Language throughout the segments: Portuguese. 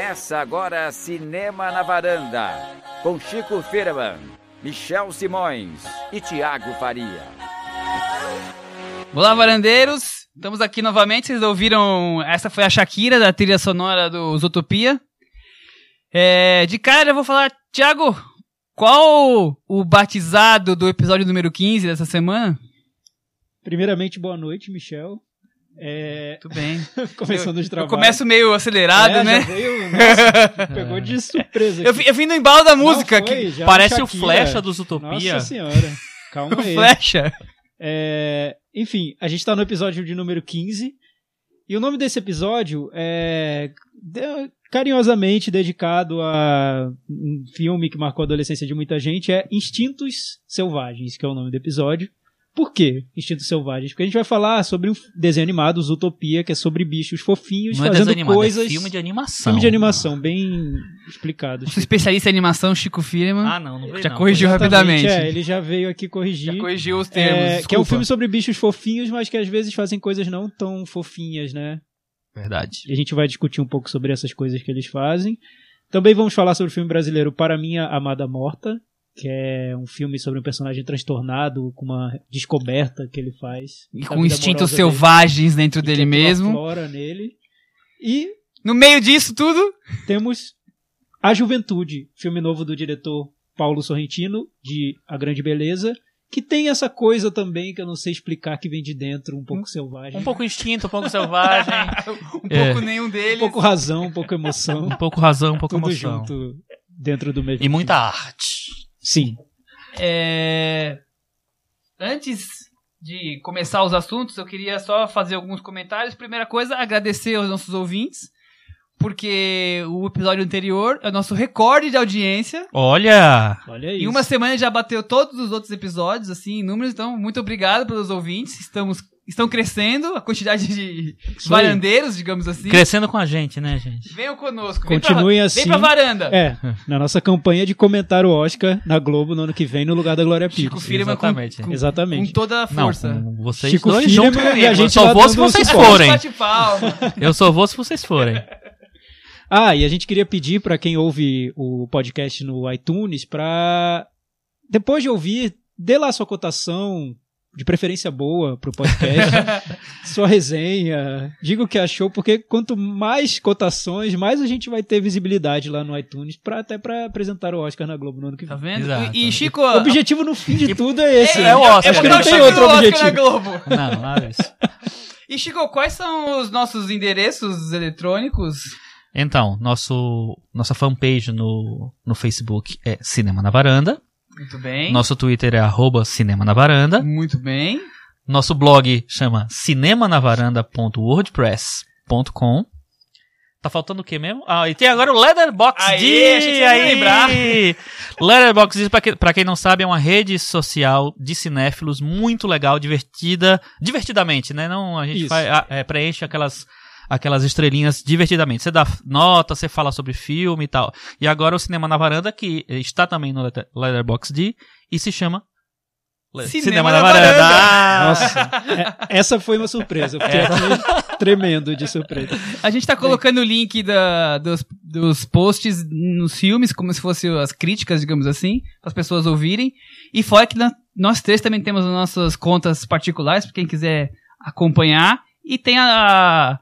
Começa agora Cinema na Varanda, com Chico Firman, Michel Simões e Tiago Faria. Olá, varandeiros! Estamos aqui novamente. Vocês ouviram? Essa foi a Shakira da trilha sonora do Zootopia. É, de cara, eu vou falar, Tiago, qual o batizado do episódio número 15 dessa semana? Primeiramente, boa noite, Michel. É... Tudo bem. Começando eu, de trabalho. Eu começo meio acelerado, é, né? Veio, nossa, pegou de surpresa. Eu, eu vim no embalo da música foi, aqui. já Parece o Flecha dos Utopia. Nossa senhora. Calma O aí. Flecha. É, enfim, a gente tá no episódio de número 15. E o nome desse episódio é carinhosamente dedicado a um filme que marcou a adolescência de muita gente, é Instintos Selvagens, que é o nome do episódio. Por quê Instintos Selvagens? Porque a gente vai falar sobre um desenho animado, Zootopia, que é sobre bichos fofinhos Não é fazendo animado, coisas... é filme de animação. Filme de animação, bem explicado. Nosso especialista em animação, Chico Firman, Ah, não, não veio Já não. corrigiu rapidamente. É, ele já veio aqui corrigir. já corrigiu os É, termos. que é um desculpa. filme sobre bichos fofinhos, mas que às vezes fazem coisas não tão fofinhas, né? Verdade. E a gente vai discutir um pouco sobre essas coisas que eles fazem. Também vamos falar sobre o filme brasileiro Para Minha Amada Morta, que é um filme sobre um personagem transtornado com uma descoberta que ele faz. E com instintos selvagens dentro dele, dele e que mesmo. aflora nele. E No meio disso tudo, temos A Juventude, filme novo do diretor Paulo Sorrentino, de A Grande Beleza, que tem essa coisa também que eu não sei explicar, que vem de dentro, um pouco selvagem. Um pouco instinto, um pouco selvagem. um É. pouco nenhum deles. Um pouco razão, um pouco emoção, um pouco razão, um pouco tudo emoção. junto dentro do mesmo. E muita filme. arte. Sim. É, Antes de começar os assuntos, eu queria só fazer alguns comentários. Primeira coisa, agradecer aos nossos ouvintes, porque o episódio anterior é o nosso recorde de audiência. Olha! Olha isso. Em uma semana já bateu todos os outros episódios, assim, em números. Então, muito obrigado pelos ouvintes. Estamos, estão crescendo a quantidade de varandeiros, digamos assim. Crescendo com a gente, né, gente? Venham conosco. Vem Continuem pra, assim. Vem pra varanda. É, na nossa campanha de comentar o Oscar na Globo no ano que vem, no lugar da Glória Chico Pires. Firman com, Exatamente. com, Exatamente. com toda a força. Não, com vocês Chico dois junto e a comigo. Eu gente só vou se vocês forem. Eu só vou se vocês forem. Ah, e a gente queria pedir para quem ouve o podcast no iTunes para depois de ouvir, dê lá sua cotação, de preferência boa pro podcast, sua resenha, diga o que achou, porque quanto mais cotações, mais a gente vai ter visibilidade lá no iTunes para até para apresentar o Oscar na Globo no ano que Tá vem. vendo? Exato. E, e Chico. O objetivo no fim de tudo é esse. é né? o Oscar. Acho que é não o tem Oscar outro Oscar objetivo. na Globo. Não, nada disso. E Chico, quais são os nossos endereços eletrônicos? Então, nosso, nossa fanpage no, no Facebook é Cinema na Varanda. Muito bem. Nosso Twitter é arroba Cinema na Varanda. Muito bem. Nosso blog chama cinemanavaranda.wordpress.com. Tá faltando o que mesmo? Ah, e tem agora o Letterboxd. A ia aí. lembrar. Letterboxd, pra, que, pra quem não sabe, é uma rede social de cinéfilos muito legal, divertida, divertidamente, né? Não, a gente faz- ah, é, preenche aquelas aquelas estrelinhas divertidamente. Você dá nota, você fala sobre filme e tal. E agora o Cinema na Varanda, que está também no Letter- Letterboxd e se chama Le- Cinema na Varanda. Ah! Nossa, é- essa foi uma surpresa. Eu fiquei aqui tremendo de surpresa. A gente tá colocando o link da, dos, dos posts nos filmes, como se fossem as críticas, digamos assim, para as pessoas ouvirem. E fora que na- nós três também temos as nossas contas particulares, para quem quiser acompanhar. E tem a.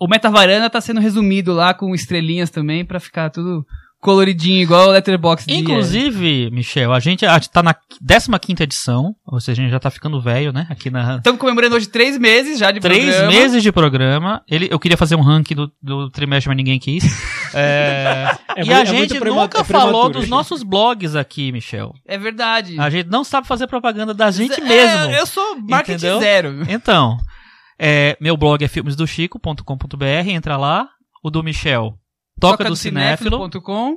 O Metavaranda tá sendo resumido lá com estrelinhas também, para ficar tudo coloridinho, igual o Letterboxd. Inclusive, Michel, a gente a gente tá na 15 edição, ou seja, a gente já tá ficando velho, né? Aqui na. Estamos comemorando hoje três meses já de Três programa. meses de programa. Ele, eu queria fazer um ranking do, do trimestre, mas ninguém quis. É, É e a é gente nunca é falou dos gente. nossos blogs aqui, Michel. É verdade. A gente não sabe fazer propaganda da gente É, mesmo. eu sou marketing Entendeu? zero. Então, é, meu blog é filmesdochico.com.br, entra lá. O do Michel, Toca, do, Cinéfilo. cinéfilo.com.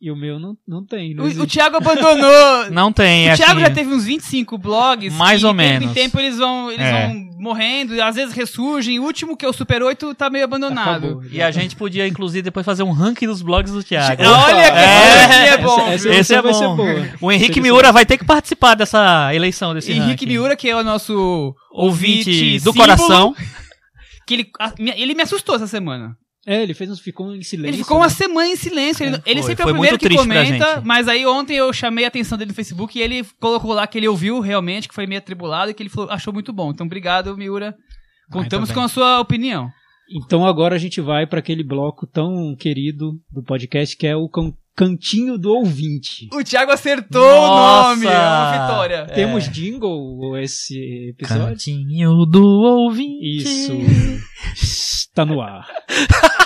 E o meu não, não tem. Não O, o existe. Thiago abandonou. Não tem, é o Thiago aqui. já teve uns 25 blogs. Mais e ou de tempo menos. em tempo eles vão, eles É. vão morrendo, e às vezes ressurgem. O último, que é o Super 8, tá meio abandonado. Acabou. E a gente podia, inclusive, depois fazer um ranking dos blogs do Thiago. Olha que É. esse é bom. Essa-? Esse é bom. O Henrique. Miura vai ter que participar dessa eleição desse Henrique ranking. Miura, que é o nosso ouvinte do símbolo, coração. Que ele, ele me assustou essa semana. É, ele fez uns, ficou em silêncio. Ele ficou uma né? semana em silêncio. Ele, É, ele foi. sempre é Foi o primeiro que comenta, mas aí ontem eu chamei a atenção dele no Facebook e ele colocou lá que ele ouviu realmente, que foi meio atribulado e que ele falou- achou muito bom. Então, obrigado, Miura. Contamos bem. com a sua opinião. Então agora a gente vai para aquele bloco tão querido do podcast que é o can- Cantinho do Ouvinte. O Thiago acertou Nossa! o nome. É uma vitória. É. Temos jingle esse episódio? Cantinho do ouvinte. Isso. Está no ar.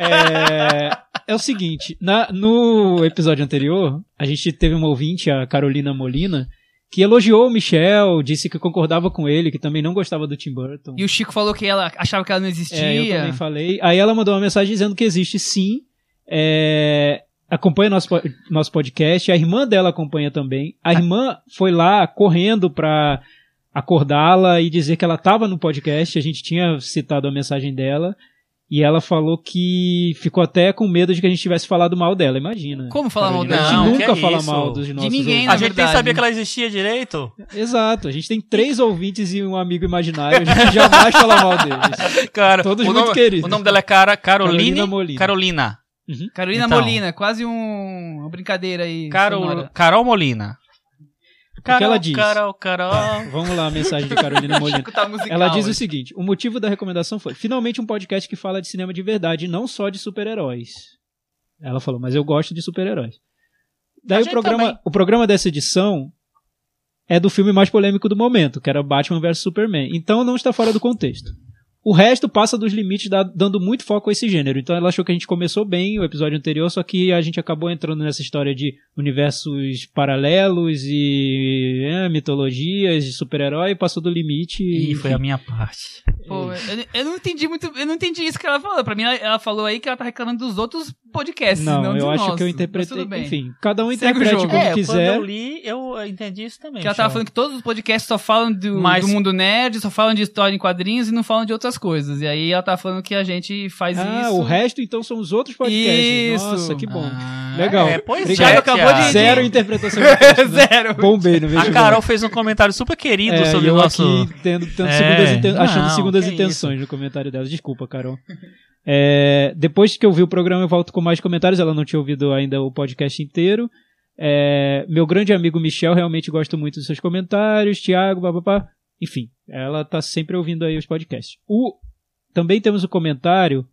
É, é o seguinte, na- no episódio anterior, a gente teve uma ouvinte, a Carolina Molina, que elogiou o Michel, disse que concordava com ele, que também não gostava do Tim Burton. E o Chico falou que ela achava que ela não existia. É, eu também falei. Aí ela mandou uma mensagem dizendo que existe sim. É, acompanha nosso, nosso podcast. A irmã dela acompanha também. A irmã foi lá correndo pra acordá-la e dizer que ela estava no podcast. A gente tinha citado a mensagem dela. E ela falou que ficou até com medo de que a gente tivesse falado mal dela. Imagina. Como falar mal dela? A Não, gente que nunca é fala isso? mal dos nossos ninguém, ouvintes. A gente nem sabia que ela existia direito. Exato. A gente tem três ouvintes e um amigo imaginário. A gente jamais fala mal deles. Cara, Todos o muito nome, queridos. O nome dela é Cara, Caroline Carolina Molina. Carolina. Carolina Então. Molina, quase um, uma brincadeira aí. Carol, sonora. Carol Molina. que ela diz? Carol, Carol. Vamos lá, a mensagem de Carolina Molina. Tá musical Ela diz o seguinte: o motivo da recomendação foi finalmente um podcast que fala de cinema de verdade, não só de super-heróis. Ela falou, mas eu gosto de super-heróis. Daí o programa, também. o programa dessa edição é do filme mais polêmico do momento, que era Batman vs Superman. Então não está fora do contexto. O resto passa dos limites, da- dando muito foco a esse gênero. Então ela achou que a gente começou bem o episódio anterior, só que a gente acabou entrando nessa história de universos paralelos e mitologias de super-herói, passou do limite. E e foi a minha parte. Pô, eu, eu não entendi muito, eu não entendi isso que ela falou. Pra mim, ela, ela falou aí que ela tá reclamando dos outros podcasts, Não, não, eu acho nosso. que eu interpretei. tudo bem. Enfim, cada um interprete como é, quiser. quando eu li, eu entendi isso também. Que ela tava falando que todos os podcasts só falam do, Mas- do mundo nerd, só falam de história em quadrinhos e não falam de outras coisas. E aí ela tá falando que a gente faz Ah, isso. o resto então são os outros podcasts. Isso. Nossa, que bom. Ah, Legal. É, pois Obrigado. é, Thiago acabou de-. Zero interpretação. texto, né? Zero. Bombei no A vestibular. Carol fez um comentário super querido é, sobre o nosso. aqui tendo, tendo É, segundas inten- não, achando segundas intenções no comentário dela. Desculpa, Carol. É, depois que eu vi o programa, eu volto com mais comentários. Ela não tinha ouvido ainda o podcast inteiro. É, meu grande amigo Michel, realmente gosto muito dos seus comentários. Tiago, papapá. Enfim, ela tá sempre ouvindo aí os podcasts. O, também temos o comentário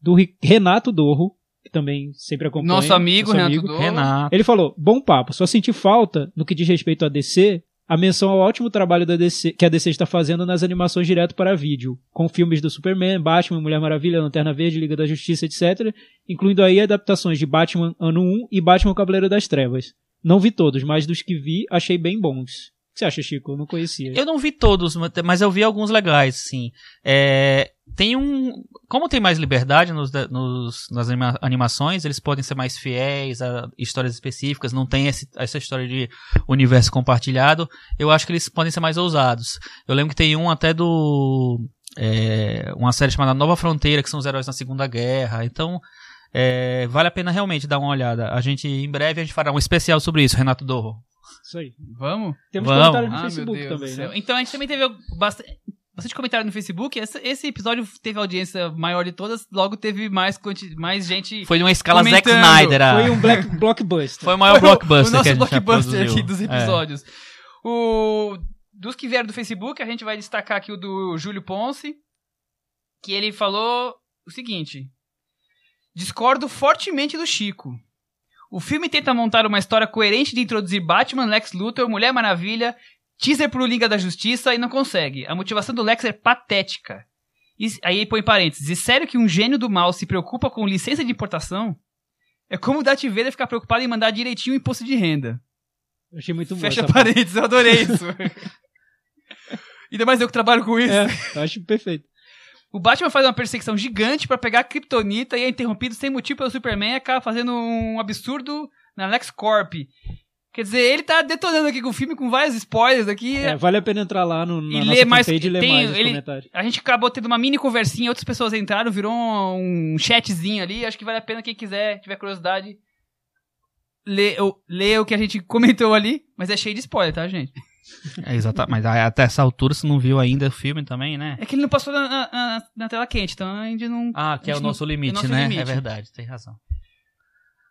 do Renato Dorro, que também sempre acompanha. Nosso amigo, nosso Renato Dor. Renato. Ele falou: bom papo, só senti falta, no que diz respeito à DC, a menção ao ótimo trabalho da DC, que a DC está fazendo nas animações direto para vídeo, com filmes do Superman, Batman, Mulher Maravilha, Lanterna Verde, Liga da Justiça, etc., incluindo aí adaptações de Batman Ano 1 e Batman Cavaleiro das Trevas. Não vi todos, mas dos que vi, achei bem bons. O que você acha, Chico? Eu não conhecia. Eu não vi todos, mas eu vi alguns legais, sim. É, tem um. Como tem mais liberdade nos, nos- nas anima- animações, eles podem ser mais fiéis a histórias específicas, não tem esse- essa história de universo compartilhado. Eu acho que eles podem ser mais ousados. Eu lembro que tem um até do. é, uma série chamada Nova Fronteira, que são os heróis na Segunda Guerra. Então. é, vale a pena realmente dar uma olhada. A gente, em breve, a gente fará um especial sobre isso, Renato Dorro. Isso aí. Vamos? Temos Vamos. comentários no Ah, Facebook também, né? Então a gente também teve bastante, bastante comentário no Facebook. Esse, esse episódio teve a audiência maior de todas, logo teve mais, mais gente. Foi numa escala Zack. Snyder. a- Foi um black blockbuster. Foi o maior blockbuster o nosso que a gente já blockbuster aqui dos É. episódios. O, dos que vieram do Facebook, a gente vai destacar aqui o do Júlio Ponce, que ele falou o seguinte: Discordo fortemente do Chico. O filme tenta montar uma história coerente de introduzir Batman, Lex Luthor, Mulher Maravilha, teaser pro Liga da Justiça e não consegue. A motivação do Lex é patética. E, aí põe parênteses. E sério que um gênio do mal se preocupa com licença de importação? É como o Darth Vader ficar preocupado em mandar direitinho o imposto de renda. Eu achei muito bom. Fecha parênteses, eu adorei isso. Ainda mais eu que trabalho com isso. É, eu acho perfeito. O Batman faz uma perseguição gigante pra pegar a Kryptonita e é interrompido sem motivo pelo Superman e acaba fazendo um absurdo na LexCorp. Quer dizer, ele tá detonando aqui com o filme com vários spoilers aqui. É, vale a pena entrar lá no, na E ler mais- e ler tem- mais os ele- comentários. A gente acabou tendo uma mini conversinha, outras pessoas entraram, virou um, um chatzinho ali. Acho que vale a pena quem quiser, tiver curiosidade, ler, o- ler o que a gente comentou ali. Mas é cheio de spoiler, tá, gente? É, exatamente. Mas até essa altura você não viu ainda o filme também, né? É que ele não passou na, na- na- tela quente, então a gente não. Ah, que é o gente não- nosso limite, nosso né? limite. É verdade, tem razão.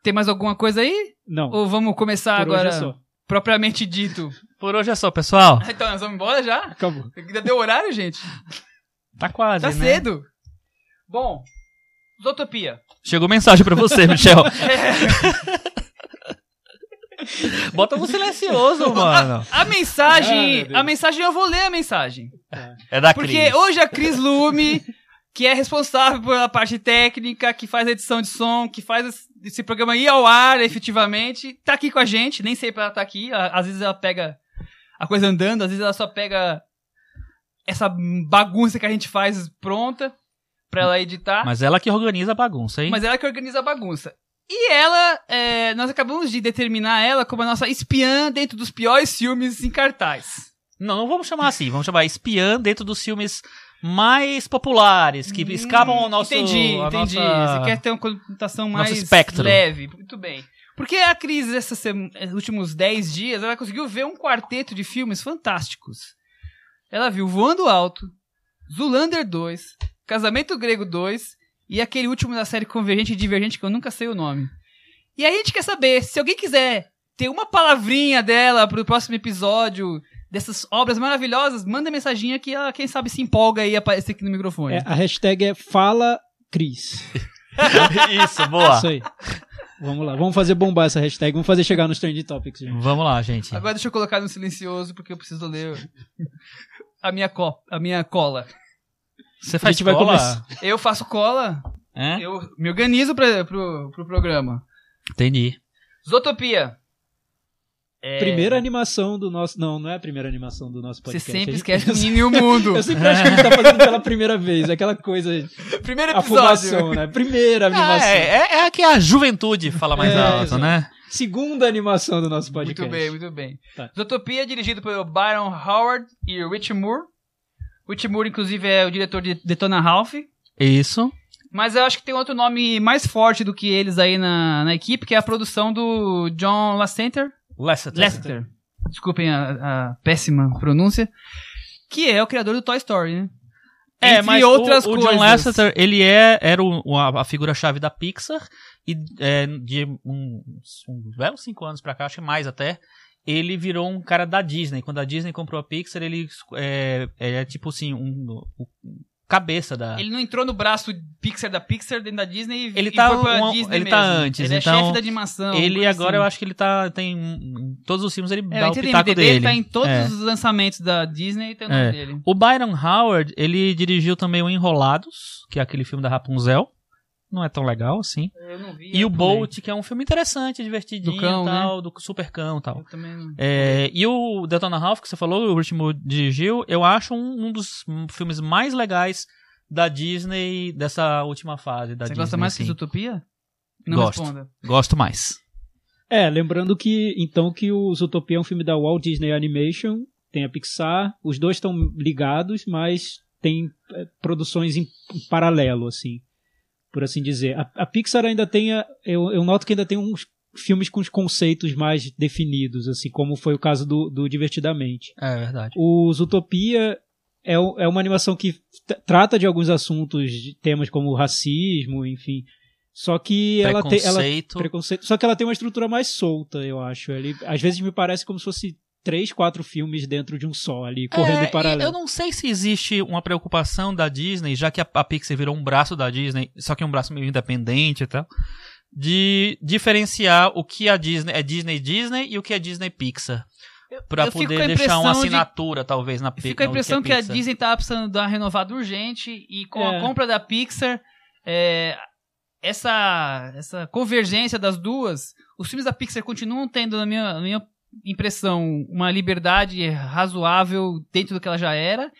Tem mais alguma coisa aí? Não, Ou vamos começar por agora hoje é só. propriamente dito? Por hoje é só, pessoal. Então, nós vamos embora já? Acabou. Ainda deu horário, gente? Tá quase, Tá né? cedo. Bom, Zootopia. Chegou mensagem pra você, Michel. Bota no silencioso, mano. A Ah, mensagem. Deus. a mensagem, eu vou ler a mensagem. É da Porque Cris. hoje a Cris Lume, que é responsável pela parte técnica, que faz a edição de som, que faz esse- programa ir ao ar efetivamente, tá aqui com a gente. Nem sei pra ela tá aqui. Às vezes ela pega a coisa andando, às vezes ela só pega essa bagunça que a gente faz pronta pra ela editar. Mas ela que organiza a bagunça, hein? Mas ela que organiza a bagunça. E ela, é, nós acabamos de determinar ela como a nossa espiã dentro dos piores filmes em cartaz. Não, não vamos chamar assim. Vamos chamar espiã dentro dos filmes mais populares, que escapam ao nosso... Entendi, entendi. nossa- Você quer ter uma conotação mais espectro. leve. Muito bem. Porque a Cris, esses últimos 10 dias, ela conseguiu ver um quarteto de filmes fantásticos. Ela viu Voando Alto, Zulander 2, Casamento Grego 2 e aquele último da série Convergente e Divergente que eu nunca sei o nome. E a gente quer saber, se alguém quiser ter uma palavrinha dela pro próximo episódio dessas obras maravilhosas, manda mensaginha que ela, quem sabe, se empolga e aparecer aqui no microfone. É, a hashtag é Fala Cris. Isso, boa. Isso aí. Vamos lá, vamos fazer bombar essa hashtag, vamos fazer chegar nos Trending Topics, gente. Vamos lá, gente. Agora deixa eu colocar no silencioso porque eu preciso ler a minha, co a minha cola. Você A faz cola? começar. Eu faço cola, Hã? eu me organizo pra, pro, pro programa. Entendi. Zootopia. É, Primeira animação do nosso. Não, não é a primeira animação do nosso Você podcast. sempre A gente- esquece do menino e o mundo. Eu sempre acho que a gente tá fazendo pela primeira vez, aquela coisa, Primeiro episódio. né? Primeira Ah, animação. é, é, é que a juventude fala mais É, alto, exato. né? Segunda animação do nosso podcast. Muito bem, muito bem. Tá. Zootopia é dirigido pelo Byron Howard e Rich Moore. Rich Moore, inclusive, é o diretor de Detona Ralph. Isso. Mas eu acho que tem outro nome mais forte do que eles aí na, na equipe, que é a produção do John Lasseter. Lasseter. Lasseter. Desculpem a, a péssima pronúncia. Que é o criador do Toy Story, né? É, Entre mas outras o, o coisas. John Lasseter, ele é, era o- a, a figura-chave da Pixar e é, de um, um belo cinco anos pra cá, acho que mais até, ele virou um cara da Disney. Quando a Disney comprou a Pixar, ele é, é tipo assim, um, um- cabeça da... Ele não entrou no braço Pixar da Pixar dentro da Disney e Ele e tá pra um- Disney ele tá mesmo. antes, Ele é então, chefe da animação. ele agora, assim. eu acho que ele tá, tem, em todos os filmes ele É, dá o pitaco dele. tá em todos É. os lançamentos da Disney tem o nome É. dele. O Byron Howard, ele dirigiu também o Enrolados, que é aquele filme da Rapunzel. Não é tão legal assim. Eu não vi. E o. Bolt, que é um filme interessante, divertidinho Do cão, e tal, do super cão e tal. Eu também não- É, e o Detona Ralph, que você falou, o último dirigiu, eu acho um, um dos filmes mais legais da Disney, dessa última fase da Você Disney. gosta mais que assim. Zootopia? Não Gosto. responda. Gosto mais. É, lembrando que então que o Zootopia é um filme da Walt Disney Animation, tem a Pixar, os dois estão ligados, mas tem é, produções em, em paralelo, assim, por assim dizer. A, a Pixar ainda tem, a- eu, eu noto que ainda tem uns filmes com os conceitos mais definidos, assim, como foi o caso do, do Divertidamente. É verdade. O Zootopia é, é uma animação que trata de alguns assuntos, de temas como racismo, enfim. Só que ela tem. Ela, preconceito. Só que ela tem uma estrutura mais solta, eu acho. Ele, às vezes me parece como se fosse três, quatro filmes dentro de um só ali, correndo É, em paralelo. Eu não sei se existe uma preocupação da Disney, já que a, a Pixar virou um braço da Disney, só que um braço meio independente e tal, de diferenciar o que a Disney é Disney Disney e o que é Disney Pixar. Pra eu fico poder com a deixar uma impressão de- assinatura, talvez, na Eu Pixar. fico com a impressão que a Pixar. Disney tá precisando dar uma renovada urgente e com É. a compra da Pixar, é, essa, essa convergência das duas, os filmes da Pixar continuam tendo, na minha, na minha impressão, uma liberdade razoável dentro do que ela já era.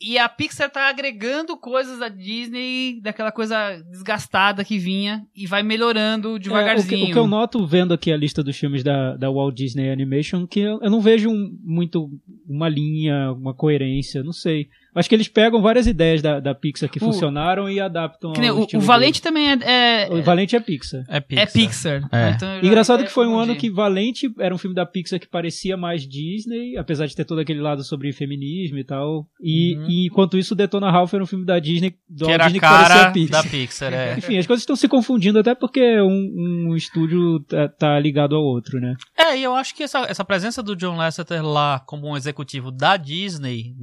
E a Pixar tá agregando coisas da Disney, daquela coisa desgastada que vinha, e vai melhorando É, o, que, devagarzinho. o que eu noto vendo aqui a lista dos filmes da, da Walt Disney Animation, que eu, eu não vejo um- muito uma linha, uma coerência, não sei. Acho que eles pegam várias ideias da, da Pixar que O- funcionaram e adaptam Que nem ao o, o Valente também é, é. O Valente é Pixar. É é Pixar. Pixar. É. Então Engraçado que foi um ano que Valente era um filme da Pixar que parecia mais Disney, apesar de ter todo aquele lado sobre feminismo e tal. E, Uhum. e enquanto isso, Detona Ralph era um filme da Disney, do Que era Disney cara parecia Pixar. da Pixar, é. Enfim, as coisas estão se confundindo até porque um, um estúdio tá, tá ligado ao outro, né? É, e eu acho que essa, essa presença do John Lasseter lá como um executivo da Disney,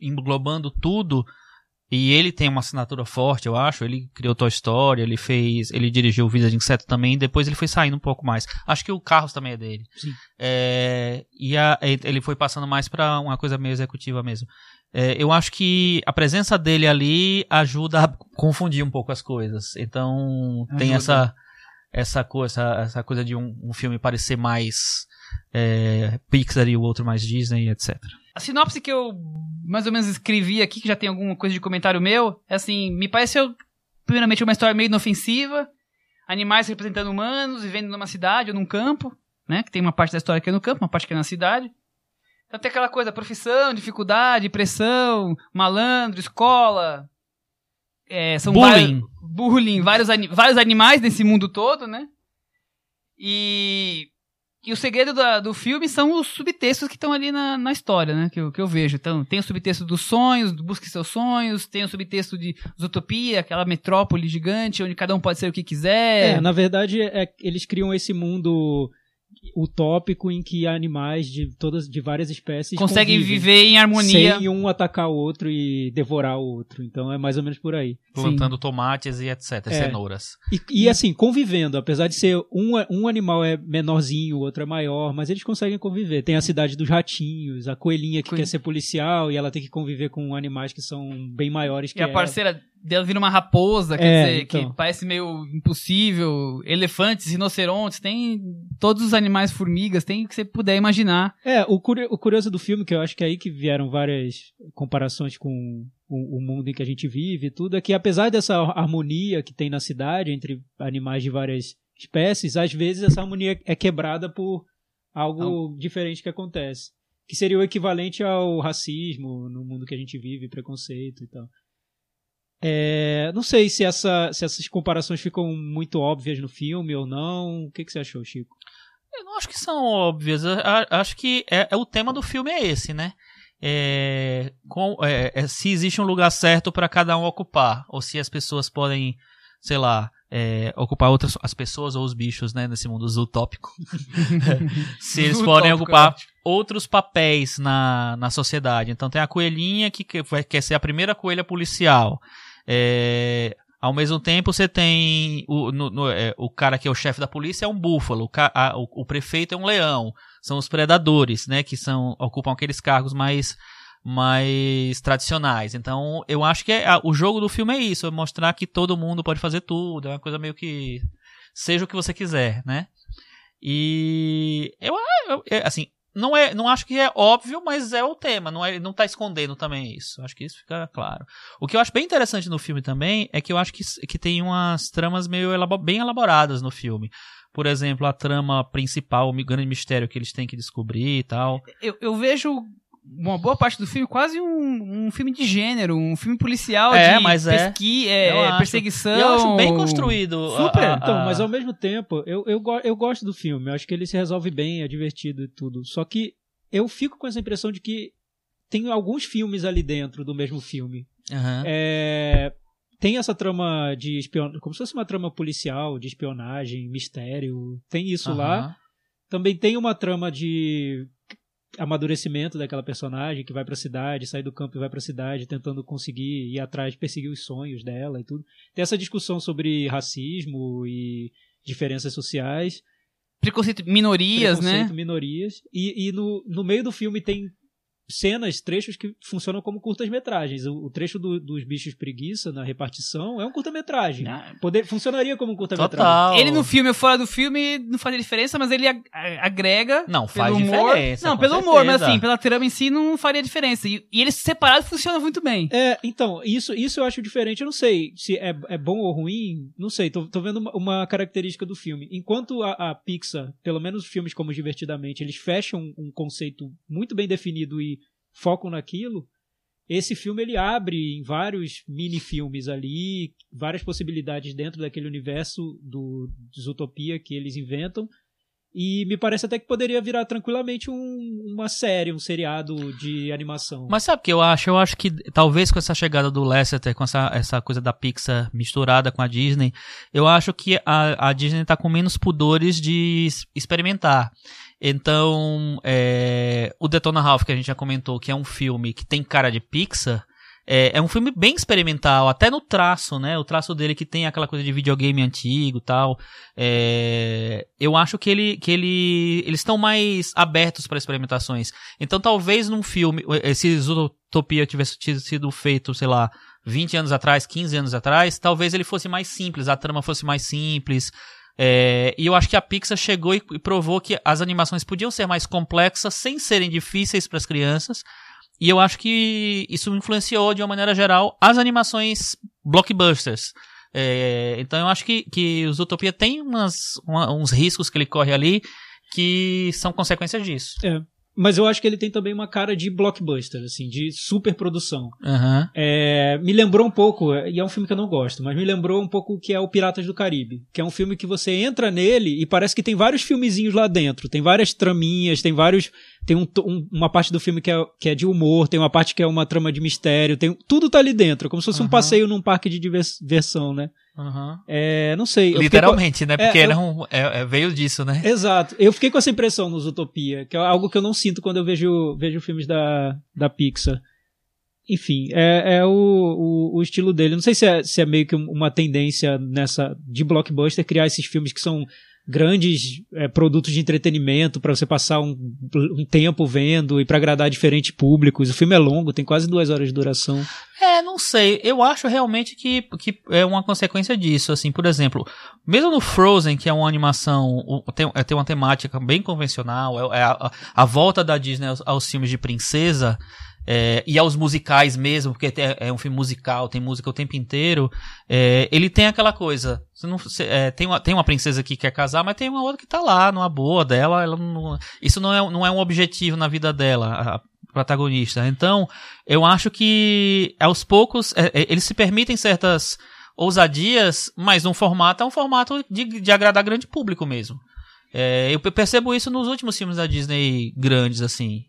englobando tudo, e ele tem uma assinatura forte, eu acho. Ele criou Toy Story, ele fez. Ele dirigiu Vida de Inseto também, depois ele foi saindo um pouco mais. Acho que o Carros também é dele. Sim. É, e a- ele foi passando mais pra uma coisa meio executiva mesmo. É, eu acho que a presença dele ali ajuda a confundir um pouco as coisas. Então tem Ajuda. essa essa coisa, essa coisa de um, um filme parecer mais é, Pixar e o outro mais Disney, etc. A sinopse que eu mais ou menos escrevi aqui, que já tem alguma coisa de comentário meu, é assim, me pareceu primeiramente uma história meio inofensiva, animais representando humanos, vivendo numa cidade ou num campo, né? Que tem uma parte da história que é no campo, uma parte que é na cidade. Então tem aquela coisa, profissão, dificuldade, pressão, malandro, escola. É, são Bullying. vários- bullying, vários, vários animais nesse mundo todo, né? E, e o segredo da- do filme são os subtextos que estão ali na, na história, né? Que eu, que eu vejo. Então, tem o subtexto dos sonhos, do busque seus sonhos, tem o subtexto de Zootopia, aquela metrópole gigante onde cada um pode ser o que quiser. É, na verdade, é, eles criam esse mundo utópico em que animais de todas de várias espécies conseguem viver em harmonia. sem um atacar o outro e devorar o outro. Então é mais ou menos por aí. Plantando tomates e etc. É. Cenouras. E, e, assim, convivendo, apesar de ser um, um animal é menorzinho, o outro é maior, mas eles conseguem conviver. Tem a cidade dos ratinhos, a coelhinha que Coelho. quer ser policial e ela tem que conviver com animais que são bem maiores que E a ela. parceira dela vira uma raposa, quer É, dizer, então. que parece meio impossível. Elefantes, rinocerontes, tem todos os animais, formigas, tem o que você puder imaginar. É, o, curi- o curioso do filme, que eu acho que é aí que vieram várias comparações com o, o mundo em que a gente vive e tudo, é que apesar dessa harmonia que tem na cidade entre animais de várias espécies, às vezes essa harmonia é quebrada por algo diferente que acontece. Que seria o equivalente ao racismo no mundo que a gente vive, preconceito e tal. É, não sei se, essa, se essas comparações ficam muito óbvias no filme ou não. O que, que você achou, Chico? Eu não acho que são óbvias. Eu acho que é, é o tema do filme é esse, né? É, com- é, é se existe um lugar certo para cada um ocupar, ou se as pessoas podem, sei lá, é, ocupar outras as pessoas ou os bichos, né, nesse mundo utópico. se eles podem ocupar é outros papéis na, na sociedade. Então tem a coelhinha que que vai- quer ser a primeira coelha policial. É, ao mesmo tempo, você tem o, no- no- é, o cara que é o chefe da polícia é um búfalo, o, a- o- o prefeito é um leão. São os predadores, né, que são ocupam aqueles cargos mais mais tradicionais. Então, eu acho que é- a- o jogo do filme é isso, é mostrar que todo mundo pode fazer tudo, é uma coisa meio que seja o que você quiser, né? E eu, eu- é, assim, não é, não acho que é óbvio, mas é o tema, não é, não tá escondendo também isso. Acho que isso fica claro. O que eu acho bem interessante no filme também é que eu acho que, que tem umas tramas meio elabo- bem elaboradas no filme. Por exemplo, a trama principal, o grande mistério que eles têm que descobrir e tal. Eu, eu vejo uma boa parte do filme quase um, um filme de gênero, um filme policial É, de mas é. pesqui, é, acho. perseguição. E eu acho bem construído. Super. a- a- Então, mas ao mesmo tempo, eu, eu, eu gosto do filme. Eu acho que ele se resolve bem, é divertido e tudo. Só que eu fico com essa impressão de que tem alguns filmes ali dentro do mesmo filme. Aham. É, tem essa trama de espionagem, como se fosse uma trama policial, de espionagem, mistério. Tem isso lá. Aham. Também tem uma trama de amadurecimento daquela personagem que vai pra cidade, sai do campo e vai pra cidade tentando conseguir ir atrás, perseguir os sonhos dela e tudo. Tem essa discussão sobre racismo e diferenças sociais, Preconceito, minorias, preconceito, né? minorias. E, e no, no meio do filme tem cenas, trechos que funcionam como curtas-metragens. O, o trecho do- dos bichos preguiça na repartição é um curta-metragem. Ah, Poder, funcionaria como um curta-metragem. Ele no filme ou fora do filme não faz diferença, mas ele ag- agrega. Não, faz pelo humor. diferença, Não, pelo humor, mas certeza. assim, pela trama em si não faria diferença. E, e eles separados funcionam muito bem. É, então, isso, isso eu acho diferente. Eu não sei se é, é bom ou ruim, não sei. Tô, tô vendo uma, uma característica do filme. Enquanto a, a Pixar, pelo menos filmes como Divertidamente, eles fecham um conceito muito bem definido e focam naquilo, esse filme ele abre em vários mini-filmes ali, várias possibilidades dentro daquele universo do Zootopia que eles inventam. E me parece até que poderia virar tranquilamente um- uma série, um seriado de animação. Mas sabe o que eu acho? Eu acho que talvez com essa chegada do Lasseter, com essa, essa coisa da Pixar misturada com a Disney, eu acho que a, a Disney tá com menos pudores de experimentar. Então, é, o Detona Ralph, que a gente já comentou, que é um filme que tem cara de Pixar, é, é um filme bem experimental, até no traço, né? O traço dele que tem aquela coisa de videogame antigo tal. É, eu acho que ele, que ele, eles estão mais abertos para experimentações. Então, talvez num filme, se Zootopia tivesse sido feito, sei lá, 20 anos atrás, 15 anos atrás, talvez ele fosse mais simples, a trama fosse mais simples. É, e eu acho que a Pixar chegou e, e provou que as animações podiam ser mais complexas sem serem difíceis para as crianças. E eu acho que isso influenciou, de uma maneira geral, as animações blockbusters. É, então eu acho que, que o Zootopia tem umas, uma- uns riscos que ele corre ali que são consequências disso. Mas eu acho que ele tem também uma cara de blockbuster, assim, de super produção. Aham. É, me lembrou um pouco, e é um filme que eu não gosto, mas me lembrou um pouco o que é o Piratas do Caribe, que é um filme que você entra nele e parece que tem vários filmezinhos lá dentro, tem várias traminhas, tem vários, tem um, um- uma parte do filme que é, que é de humor, tem uma parte que é uma trama de mistério, tem tudo tá ali dentro, como se fosse um Aham. passeio num parque de divers- diversão, né? Aham. É, não sei. eu Literalmente, né? É, Porque eu- era um- é- é- veio disso, né? com- Exato. Eu fiquei com essa impressão nos Utopia, que é algo que eu não sinto quando eu vejo, vejo filmes da, da Pixar. Enfim, é, é o, o, o estilo dele. Não sei se é, se é meio que uma tendência nessa de blockbuster criar esses filmes que são grandes é, produtos de entretenimento para você passar um, um tempo vendo e para agradar diferentes públicos. O filme é longo, tem quase duas horas de duração. É, não sei. Eu acho realmente que, que é uma consequência disso. Assim, por exemplo, mesmo no Frozen, que é uma animação, tem, é, tem uma temática bem convencional, é, é a, a volta da Disney aos, aos filmes de princesa. É, e aos musicais mesmo, porque é, é um filme musical, tem música o tempo inteiro. é, ele tem aquela coisa. Não, é, tem, uma, tem uma princesa que quer casar, mas tem uma outra que tá lá, numa boa dela. Ela não- isso não é, não é um objetivo na vida dela. a protagonista. Então, eu acho que aos poucos é, é, eles se permitem certas ousadias, mas um formato é um formato de, de agradar grande público mesmo. É, eu pe- percebo isso nos últimos filmes da Disney grandes, assim.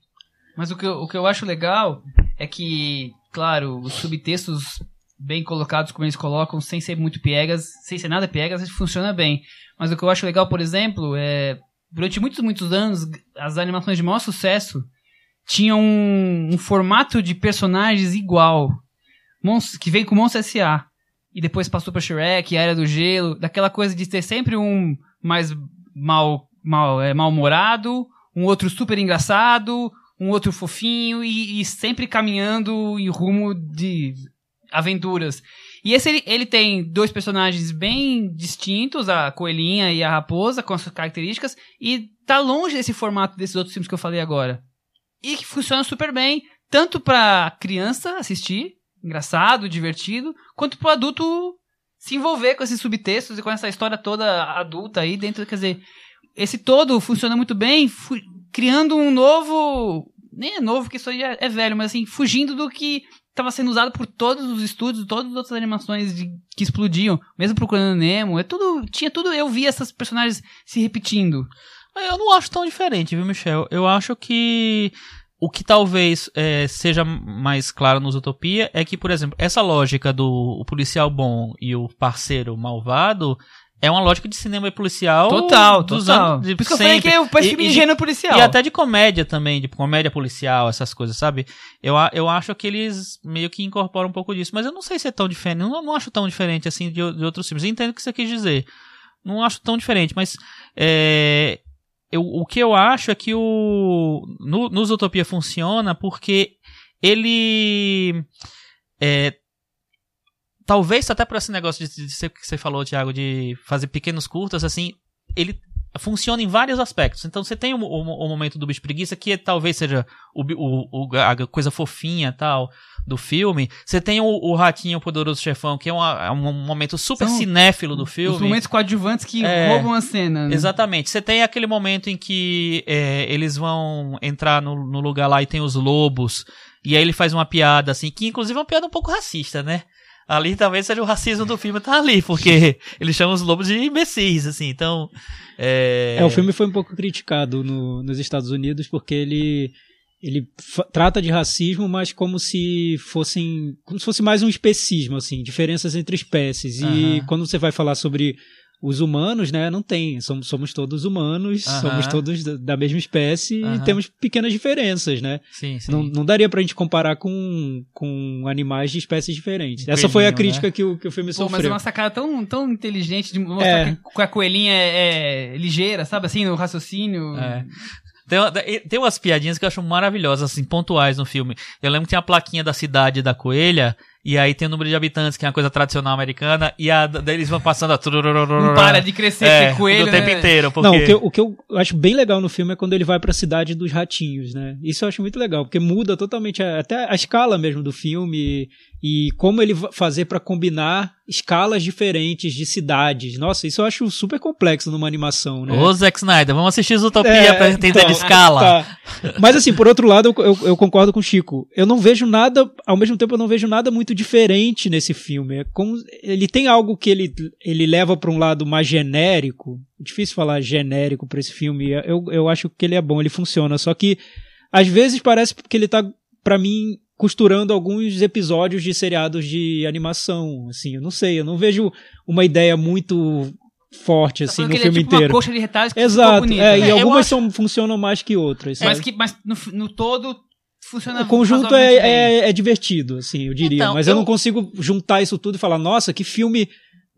Mas o que, eu, o que eu acho legal é que, claro, os subtextos bem colocados, como eles colocam, sem ser muito piegas, sem ser nada piegas, funciona bem. Mas o que eu acho legal, por exemplo, é. Durante muitos, muitos anos, as animações de maior sucesso tinham um, um formato de personagens igual. Monstros, que vem com Monstro S.A. E depois passou pra Shrek, a Era do Gelo, daquela coisa de ter sempre um mais mal, mal, é, mal-humorado, um outro super engraçado, um outro fofinho e, e sempre caminhando em rumo de aventuras. E esse ele, ele tem dois personagens bem distintos, a coelhinha e a raposa, com as suas características, e tá longe desse formato desses outros filmes que eu falei agora. E que funciona super bem, tanto pra criança assistir, engraçado, divertido, quanto pro adulto se envolver com esses subtextos e com essa história toda adulta aí dentro, quer dizer, esse todo funciona muito bem, criando um novo, nem é novo, porque isso aí é, é velho, mas assim, fugindo do que estava sendo usado por todos os estúdios, todas as outras animações de- que explodiam, mesmo procurando Nemo, é tudo, tinha tudo, eu vi essas personagens se repetindo. Eu não acho tão diferente, viu, Michel? Eu acho que o que talvez é, seja mais claro nos Utopia é que, por exemplo, essa lógica do policial bom e o parceiro malvado é uma lógica de cinema policial Total, dos total. anos de Por isso que eu falei que é o E- filme e de de- gênero policial. E até de comédia também, de comédia policial, essas coisas, sabe? Eu, eu acho que eles meio que incorporam um pouco disso, mas eu não sei se é tão diferente, não, não acho tão diferente assim de, de outros filmes. Eu entendo o que você quis dizer. Não acho tão diferente, mas é, eu, o que eu acho é que o no, no Zootopia funciona porque ele é, talvez até por esse negócio de, de ser que você falou, Thiago, de fazer pequenos curtas, assim, ele funciona em vários aspectos. Então você tem o, o- o momento do bicho preguiça, que talvez seja o, o- a coisa fofinha tal do filme. Você tem o, o ratinho o poderoso chefão, que é, uma- é um momento super São cinéfilo do filme. Os momentos coadjuvantes que É. roubam a cena. Né? Exatamente. Você tem aquele momento em que é, eles vão entrar no, no lugar lá e tem os lobos. E aí ele faz uma piada, assim, que inclusive é uma piada um pouco racista, né? Ali talvez seja o racismo do filme tá ali, porque eles chamam os lobos de imbecis, assim, então. É, É, o filme foi um pouco criticado no- nos Estados Unidos porque ele ele trata de racismo, mas como se fossem como se fosse mais um especismo assim, diferenças entre espécies. E quando você vai falar sobre os humanos, né, não tem, somos, somos todos humanos, Aham. somos todos da, mesma espécie Aham. e temos pequenas diferenças, né? Sim, sim. Não, não daria pra gente comparar com, com animais de espécies diferentes. Essa foi a crítica que, o, que o filme Pô, mas é sofreu. uma sacada tão, tão inteligente de mostrar É. que a coelhinha é, é ligeira, sabe? Assim, no raciocínio. É. Tem, tem umas piadinhas que eu acho maravilhosas, assim, pontuais no filme. Eu lembro que tem a plaquinha da cidade da coelha, e aí tem o número de habitantes, que é uma coisa tradicional americana, e a, daí eles vão passando a... Não para de crescer, é, coelho, o tempo né? inteiro, porque... Não, o que, eu, o que eu acho bem legal no filme é quando ele vai pra cidade dos ratinhos, né? Isso eu acho muito legal, porque muda totalmente a- até a escala mesmo do filme e como ele fazer pra combinar escalas diferentes de cidades. Nossa, isso eu acho super complexo numa animação, né? Ô, Zack Snyder, vamos assistir Zootopia É, pra entender então, de escala. tá. Mas assim, por outro lado, eu, eu- eu concordo com o Chico. Eu não vejo nada, ao mesmo tempo eu não vejo nada muito diferente nesse filme. É como ele tem algo que ele, ele leva para um lado mais genérico. Difícil falar genérico para esse filme. Eu, eu acho que ele é bom, ele funciona. Só que às vezes parece que ele tá, pra mim, costurando alguns episódios de seriados de animação. Assim, eu não sei, eu não vejo uma ideia muito forte assim no é filme tipo inteiro. uma coxa de retalhos que Exato, bonita. é, e É, algumas acho- são, funcionam mais que outras. Mas, sabe? que, mas no, no todo funciona o conjunto é, é, é divertido, assim, eu diria. Então, mas eu... eu- não consigo juntar isso tudo e falar, nossa, que filme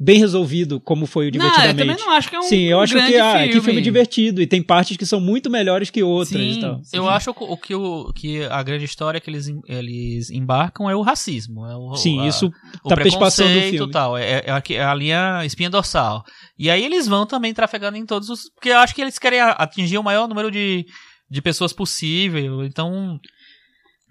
bem resolvido, como foi o Não, eu Divertidamente. também não acho que é um Sim, eu acho que, ah, filme. que filme divertido. E tem partes que são muito melhores que outras Sim, e tal. Eu acho que o que, o, que a grande história que eles, eles embarcam é o racismo. É o, Sim, a- isso o tá perspassando o preconceito filme. tal. É, é, a, é a linha espinha dorsal. E aí eles vão também trafegando em todos os. Porque eu acho que eles querem atingir o maior número de, de pessoas possível. Então.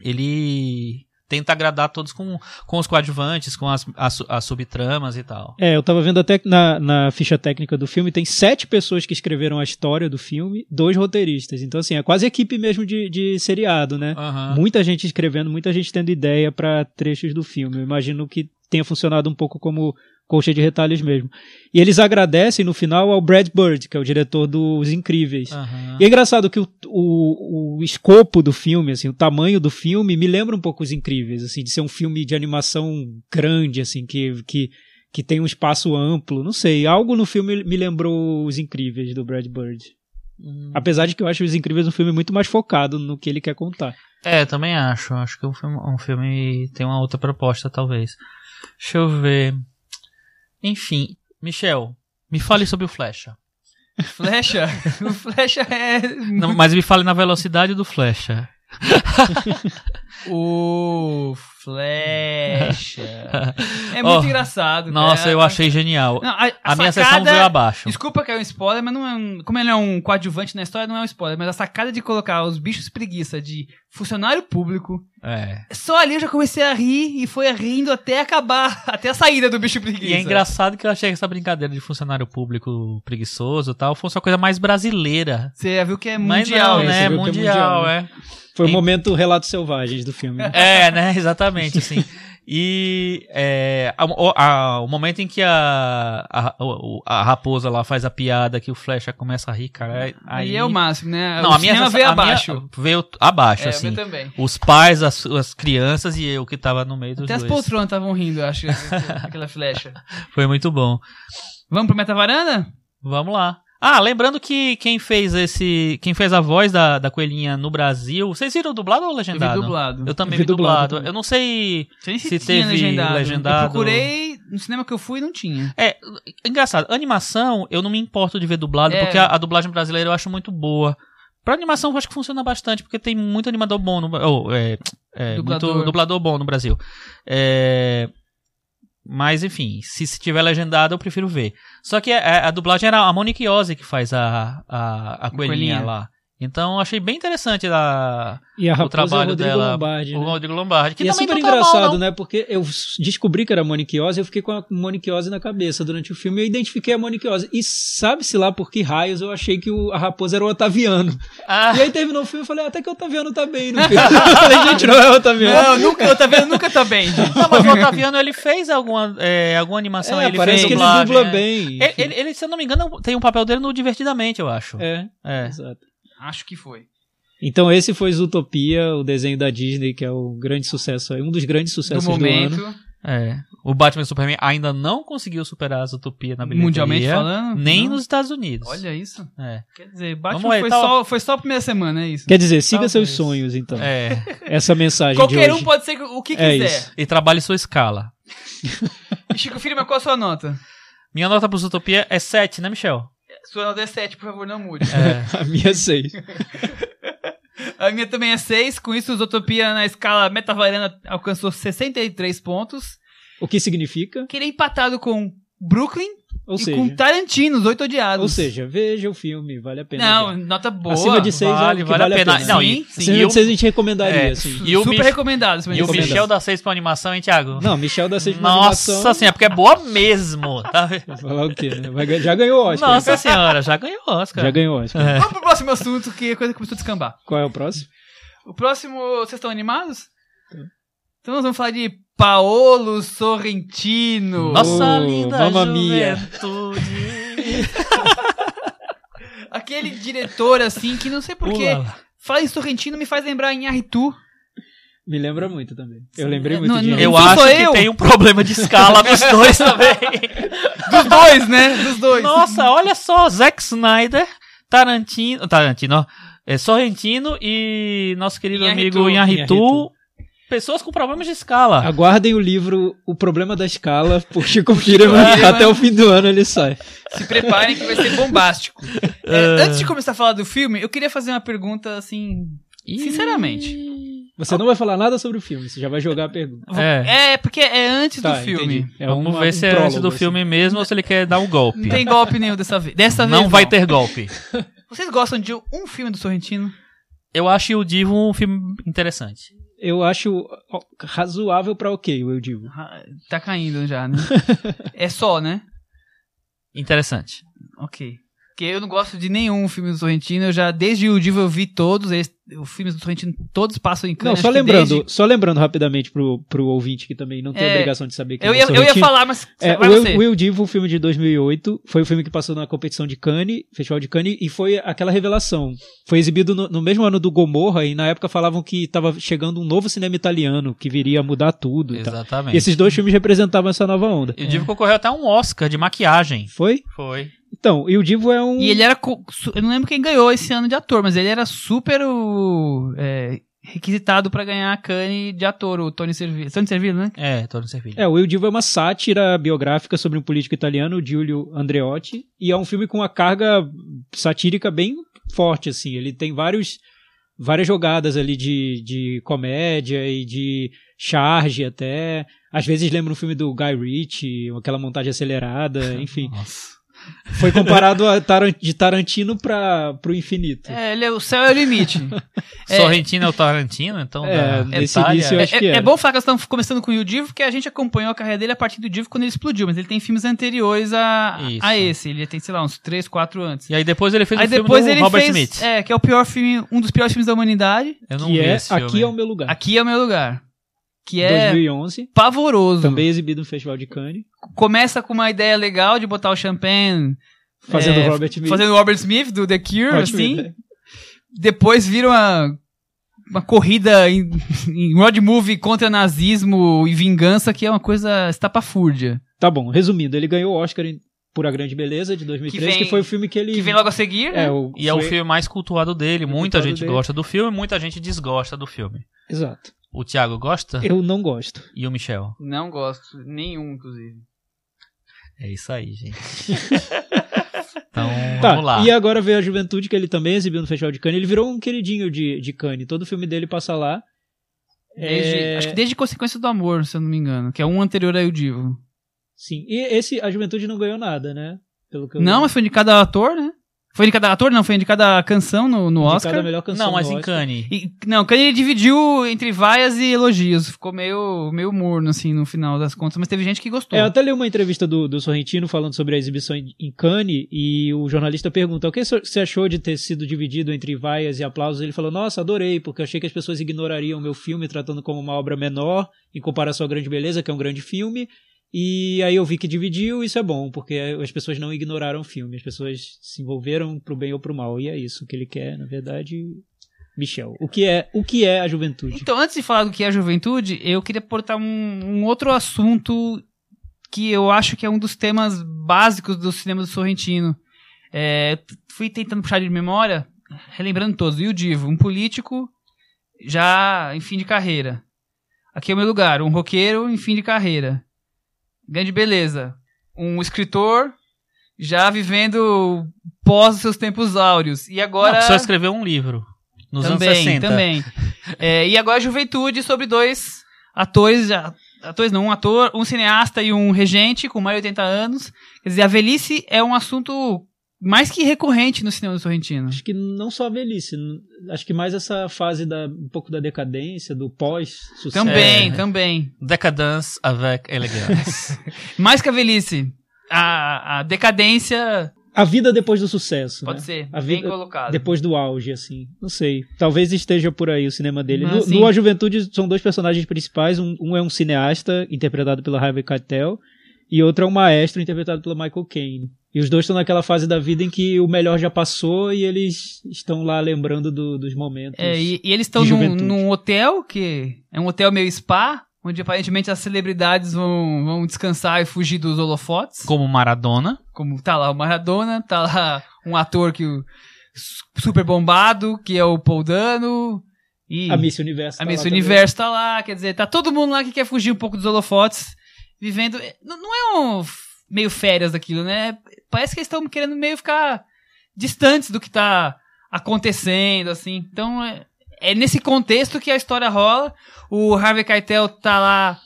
Ele tenta agradar todos com, com os coadjuvantes, com as, as, as subtramas e tal. É, eu tava vendo até na, na ficha técnica do filme tem sete pessoas que escreveram a história do filme, dois roteiristas. Então, assim, é quase equipe mesmo de, de seriado, né? Aham. Muita gente escrevendo, muita gente tendo ideia pra trechos do filme. Eu imagino que tenha funcionado um pouco como colcha de retalhos mesmo. E eles agradecem no final ao Brad Bird, que é o diretor dos Incríveis. Aham. E é engraçado que o, o, o escopo do filme, assim, o tamanho do filme me lembra um pouco os Incríveis, assim, de ser um filme de animação grande, assim, que, que, que tem um espaço amplo. Não sei, algo no filme me lembrou os Incríveis do Brad Bird. Hum. Apesar de que eu acho os Incríveis um filme muito mais focado no que ele quer contar. É, também acho. Acho que um filme, um filme tem uma outra proposta, talvez. Deixa eu ver. Enfim, Michel, me fale sobre o Flecha. Flecha? o Flecha é. Não, mas me fale na velocidade do Flecha. O Flecha. É Oh, muito engraçado. Nossa, cara. eu achei genial. Não, a, A minha sacada- sessão veio abaixo. Desculpa que é um spoiler, mas não é um. Como ele é um coadjuvante na história, não é um spoiler. Mas a sacada de colocar os bichos preguiça de funcionário público. É. Só ali eu já comecei a rir e foi rindo até acabar, até a saída do bicho preguiça. E é engraçado que eu achei que essa brincadeira de funcionário público preguiçoso e tal fosse uma coisa mais brasileira. Você já viu que é mundial, não, né? né? Que é Mundial, mundial, é. Foi o Em- momento Relatos Selvagens do filme. É, né? Exatamente, assim. E é, a- o, a- o momento em que a, a, a raposa lá faz a piada que o Flecha começa a rir, cara. é- Aí Aí é o máximo, né? Não, o a minha veio a minha abaixo. veio abaixo, é, assim. também. Os pais, as, as crianças e eu que tava no meio dos Até as dois. poltronas estavam rindo, eu acho, aquela flecha. Foi muito bom. Vamos pro Meta Varanda? Vamos lá. Ah, lembrando que quem fez esse. Quem fez a voz da, da coelhinha no Brasil. Vocês viram dublado ou Eu vi legendado? dublado. Eu também Eu vi vi dublado. dublado. Eu não sei. Se tinha teve legendado. legendado. Eu procurei, no cinema que eu fui, não tinha. É, engraçado. Animação, eu não me importo de ver dublado, É. porque a, a dublagem brasileira eu acho muito boa. Pra animação, eu acho que funciona bastante, porque tem muito animador bom no. Oh, é, é, Dublador. Muito dublador bom no Brasil. É, Mas, enfim, se, se tiver legendado, eu prefiro ver. Só que a, a dublagem era a Monique Ozzy que faz a, a, a coelhinha, coelhinha. lá. Então, achei bem interessante a, E a o é o trabalho dela. Lombardi, o né? Rodrigo Lombardi. Que e é super tá mal, engraçado, não. né? Porque eu descobri que era Monique Ozzy, eu fiquei com a Monique Ozzy na cabeça durante o filme e eu identifiquei a Monique Ozzy. E sabe-se lá por que raios eu achei que o- a raposa era o Otaviano. Ah, E aí terminou o filme e falei, "Ah, até que o Otaviano tá bem no filme. falei, gente, não é o Otaviano. Não, nunca, tá vendo? Nunca tá bem, gente. não, mas o Otaviano, ele fez alguma, é, alguma animação. É, ele parece fez que ele dublagem, dubla é. bem. Ele, ele- ele, se eu não me engano, tem um papel dele no Divertidamente, eu acho. É, É. exato. Acho que foi. Então esse foi Zootopia, o desenho da Disney, que é o grande sucesso, aí, um dos grandes Do sucessos do, momento, ano. É. O Batman e Superman ainda não conseguiu superar a Utopia na bilheteria. mundialmente falando. Nem não. nos Estados Unidos. Olha isso. É. Quer dizer, Batman aí, foi, tá- só, foi só a primeira semana, é isso. Quer dizer, siga Talvez. seus sonhos, então. É. Essa mensagem de Qualquer hoje. um pode ser o que É quiser. isso. E trabalhe sua escala. E Chico Firma, qual a sua nota? Minha nota pro Utopia é 7, né, Michel? Sua nota é 7, por favor, não mude. É. A minha é seis. A minha também é 6, com isso, Zootopia na escala metavarana alcançou 63 pontos. O que significa? Que ele é empatado com Brooklyn Ou e seja, com Tarantino, Os Oito Odiados. ou seja, veja o filme, vale a pena. Não, ver. nota boa. Acima de seis vale, é que vale a pena. pena. Não, Sim, sim. Acima e o, de seis a gente recomendaria, É, assim. e Super Mich- recomendado. e o seis. Michel dá 6 pra animação, hein, Thiago? Não, Michel da Seis Nossa assim, é porque é boa mesmo. Tá? Vai falar o quê, né? Já ganhou o Oscar. Nossa senhora, já ganhou Oscar. Já ganhou o Oscar. É. Vamos pro próximo assunto, que a coisa começou a descambar. Qual é o próximo? O próximo, vocês estão animados? Então nós vamos falar de Paolo Sorrentino. Nossa Oh, linda Mamma juventude. Aquele diretor, assim, que não sei porquê. Ulala. Fala em Sorrentino me faz lembrar em Arritu. Me lembra muito também. Eu lembrei muito não, de não, Eu acho que eu. tem um problema de escala dos dois também. Dos dois, né? Dos dois. Nossa, olha só, Zack Snyder, Tarantino, Tarantino, ó, é, Sorrentino e nosso querido Inharitu. amigo Inharitu, Inharitu. Pessoas com problemas de escala. Aguardem o livro O Problema da Escala por Chico Firman. Até o fim do ano ele sai. Se preparem que vai ser bombástico. É, antes de começar a falar do filme, eu queria fazer uma pergunta, assim... Sinceramente. Você não vai falar nada sobre o filme, você já vai jogar a pergunta. É. É, porque é antes Tá, do filme. entendi. É Vamos uma- ver um se é antes do assim. filme mesmo ou se ele quer dar um golpe. Não tem golpe nenhum dessa vez. Dessa vez Não vai ter golpe. Vocês gostam de um filme do Sorrentino? Eu acho o Divo um filme interessante. Eu acho razoável pra ok, eu digo. Tá caindo já, né? é só, né? Interessante. Ok. Porque eu não gosto de nenhum filme do Sorrentino. Eu já, desde o Divo, eu vi todos. Eles, os filmes do Sorrentino, todos passam em Não, Cannes. só acho que lembrando, desde- só lembrando rapidamente pro, pro ouvinte que também não tem É, obrigação de saber que Eu é ia, o eu ia falar, mas É, vai o você. Will, Will Divo, o filme de 2008, foi o filme que passou na competição de Cannes, Festival de Cannes, e foi aquela revelação. Foi exibido no, no mesmo ano do Gomorra, e na época falavam que estava chegando um novo cinema italiano, que viria a mudar tudo e. Exatamente. E esses dois filmes representavam essa nova onda. E o Divo concorreu até um Oscar de maquiagem. Foi? Foi. Então, e o Divo é um... E ele era. Eu não lembro quem ganhou esse ano de ator, mas ele era super o, é, requisitado pra ganhar a Cannes de ator, o Tony Servillo. Tony Servillo, né? É, todo servido. É, o Will Divo é uma sátira biográfica sobre um político italiano, o Giulio Andreotti, e é um filme com uma carga satírica bem forte, assim. Ele tem vários, várias jogadas ali de, de comédia e de charge até. Às vezes lembra um filme do Guy Ritchie, aquela montagem acelerada, enfim. Nossa. Foi comparado a Taran- de Tarantino para pro infinito. É, ele é, o céu é o limite. É. Sorrentino é o Tarantino, então. É, da nesse início eu É, acho que é- é. é bom falar que nós estamos começando com o Divo, porque a gente acompanhou a carreira dele a partir do Divo quando ele explodiu, mas ele tem filmes anteriores a, Isso. a esse. Ele tem, sei lá, uns 3, 4 antes. E aí depois ele fez Aí o filme depois do ele Robert fez. Smith. É, que é o pior filme, um dos piores filmes da humanidade. Eu não que vi é esse filme. Aqui é o meu lugar. Aqui é o meu lugar. Que é 2011, pavoroso. também exibido no Festival de Cannes, Começa com uma ideia legal de botar o Champagne. fazendo é, Robert Smith. Fazendo o Robert Smith do The Cure, Ótima assim. ideia. Depois vira uma, uma corrida em, em road movie contra nazismo e vingança, que é uma coisa estapafúrdia. Tá bom, resumindo, ele ganhou o Oscar em- por A Grande Beleza de 2003, que, Que vem- foi o filme que ele. Que vem logo a seguir, né? é, o, E é o foi- filme mais cultuado dele. Muita cultuado gente dele. gosta do filme, muita gente desgosta do filme. Exato. O Thiago gosta? Eu não gosto. E o Michel? Não gosto, nenhum, inclusive. É isso aí, gente. então, Tá, vamos lá. e agora veio a Juventude, que ele também exibiu no Festival de Cannes. Ele virou um queridinho de, de Cannes. Todo filme dele passa lá. Desde- É, Acho que desde Consequência do Amor, se eu não me engano, que é um anterior aí o Divo. Sim. E esse, a Juventude não ganhou nada, né? Pelo que eu Não, mas foi indicado a ator, né? Foi indicado a ator? Não, foi indicado a canção no, no Indicado Oscar. a melhor canção Não, mas em. Cannes. E, não, Kanye ele dividiu entre vaias e elogios. Ficou meio, meio morno, assim, no final das contas. Mas teve gente que gostou. É, eu até li uma entrevista do, do Sorrentino falando sobre a exibição em em Cannes e o jornalista pergunta o que você achou de ter sido dividido entre vaias e aplausos. Ele falou, nossa, adorei, porque eu achei que as pessoas ignorariam o meu filme tratando como uma obra menor em comparação à Grande Beleza, que é um grande filme. E aí eu vi que dividiu, isso é bom, porque as pessoas não ignoraram o filme, as pessoas se envolveram pro bem ou pro mal. E é isso que ele quer, na verdade, Michel. O que é, o que é a juventude? Então, antes de falar do que é a juventude, eu queria portar um, um outro assunto que eu acho que é um dos temas básicos do cinema do Sorrentino. É, fui tentando puxar de memória, relembrando todos. E o Divo, um político já em fim de carreira. Aqui é o meu lugar, um roqueiro em fim de carreira. Grande beleza. Um escritor já vivendo pós os seus tempos áureos. E agora. Não, só escreveu um livro. Nos também, anos 60. Também. É, e agora a juventude sobre dois atores, já- atores não, um ator, um cineasta e um regente com mais de 80 anos. Quer dizer, a velhice é um assunto mais que recorrente no cinema do Sorrentino. Acho que não só a velhice, acho que mais essa fase da um pouco da decadência, do pós-sucesso. Também, É. também. Decadence avec elegance. Mais que a velhice. A, a decadência A vida depois do sucesso. pode né? ser A bem vida colocado. depois do auge, assim. Não sei. Talvez esteja por aí o cinema dele. Mas, No, assim- no A Juventude são dois personagens principais. Um, um é um cineasta, interpretado pela Harvey Keitel, e outro é um maestro, interpretado pelo Michael Caine. E os dois estão naquela fase da vida em que o melhor já passou e eles estão lá lembrando do- dos momentos. É, e, e eles estão num, num hotel, que é um hotel meio spa, onde aparentemente as celebridades vão, vão descansar e fugir dos holofotes. Como Maradona. Como tá lá o Maradona, tá lá um ator que super bombado, que é o Paul Dano. E A Miss Universo. a tá Miss lá também. Universo tá lá, quer dizer, tá todo mundo lá que quer fugir um pouco dos holofotes, vivendo. Não, não é um meio férias daquilo, né? Parece que eles estão querendo meio ficar distantes do que tá acontecendo, assim. Então é, é nesse contexto que a história rola. O Harvey Keitel tá lá.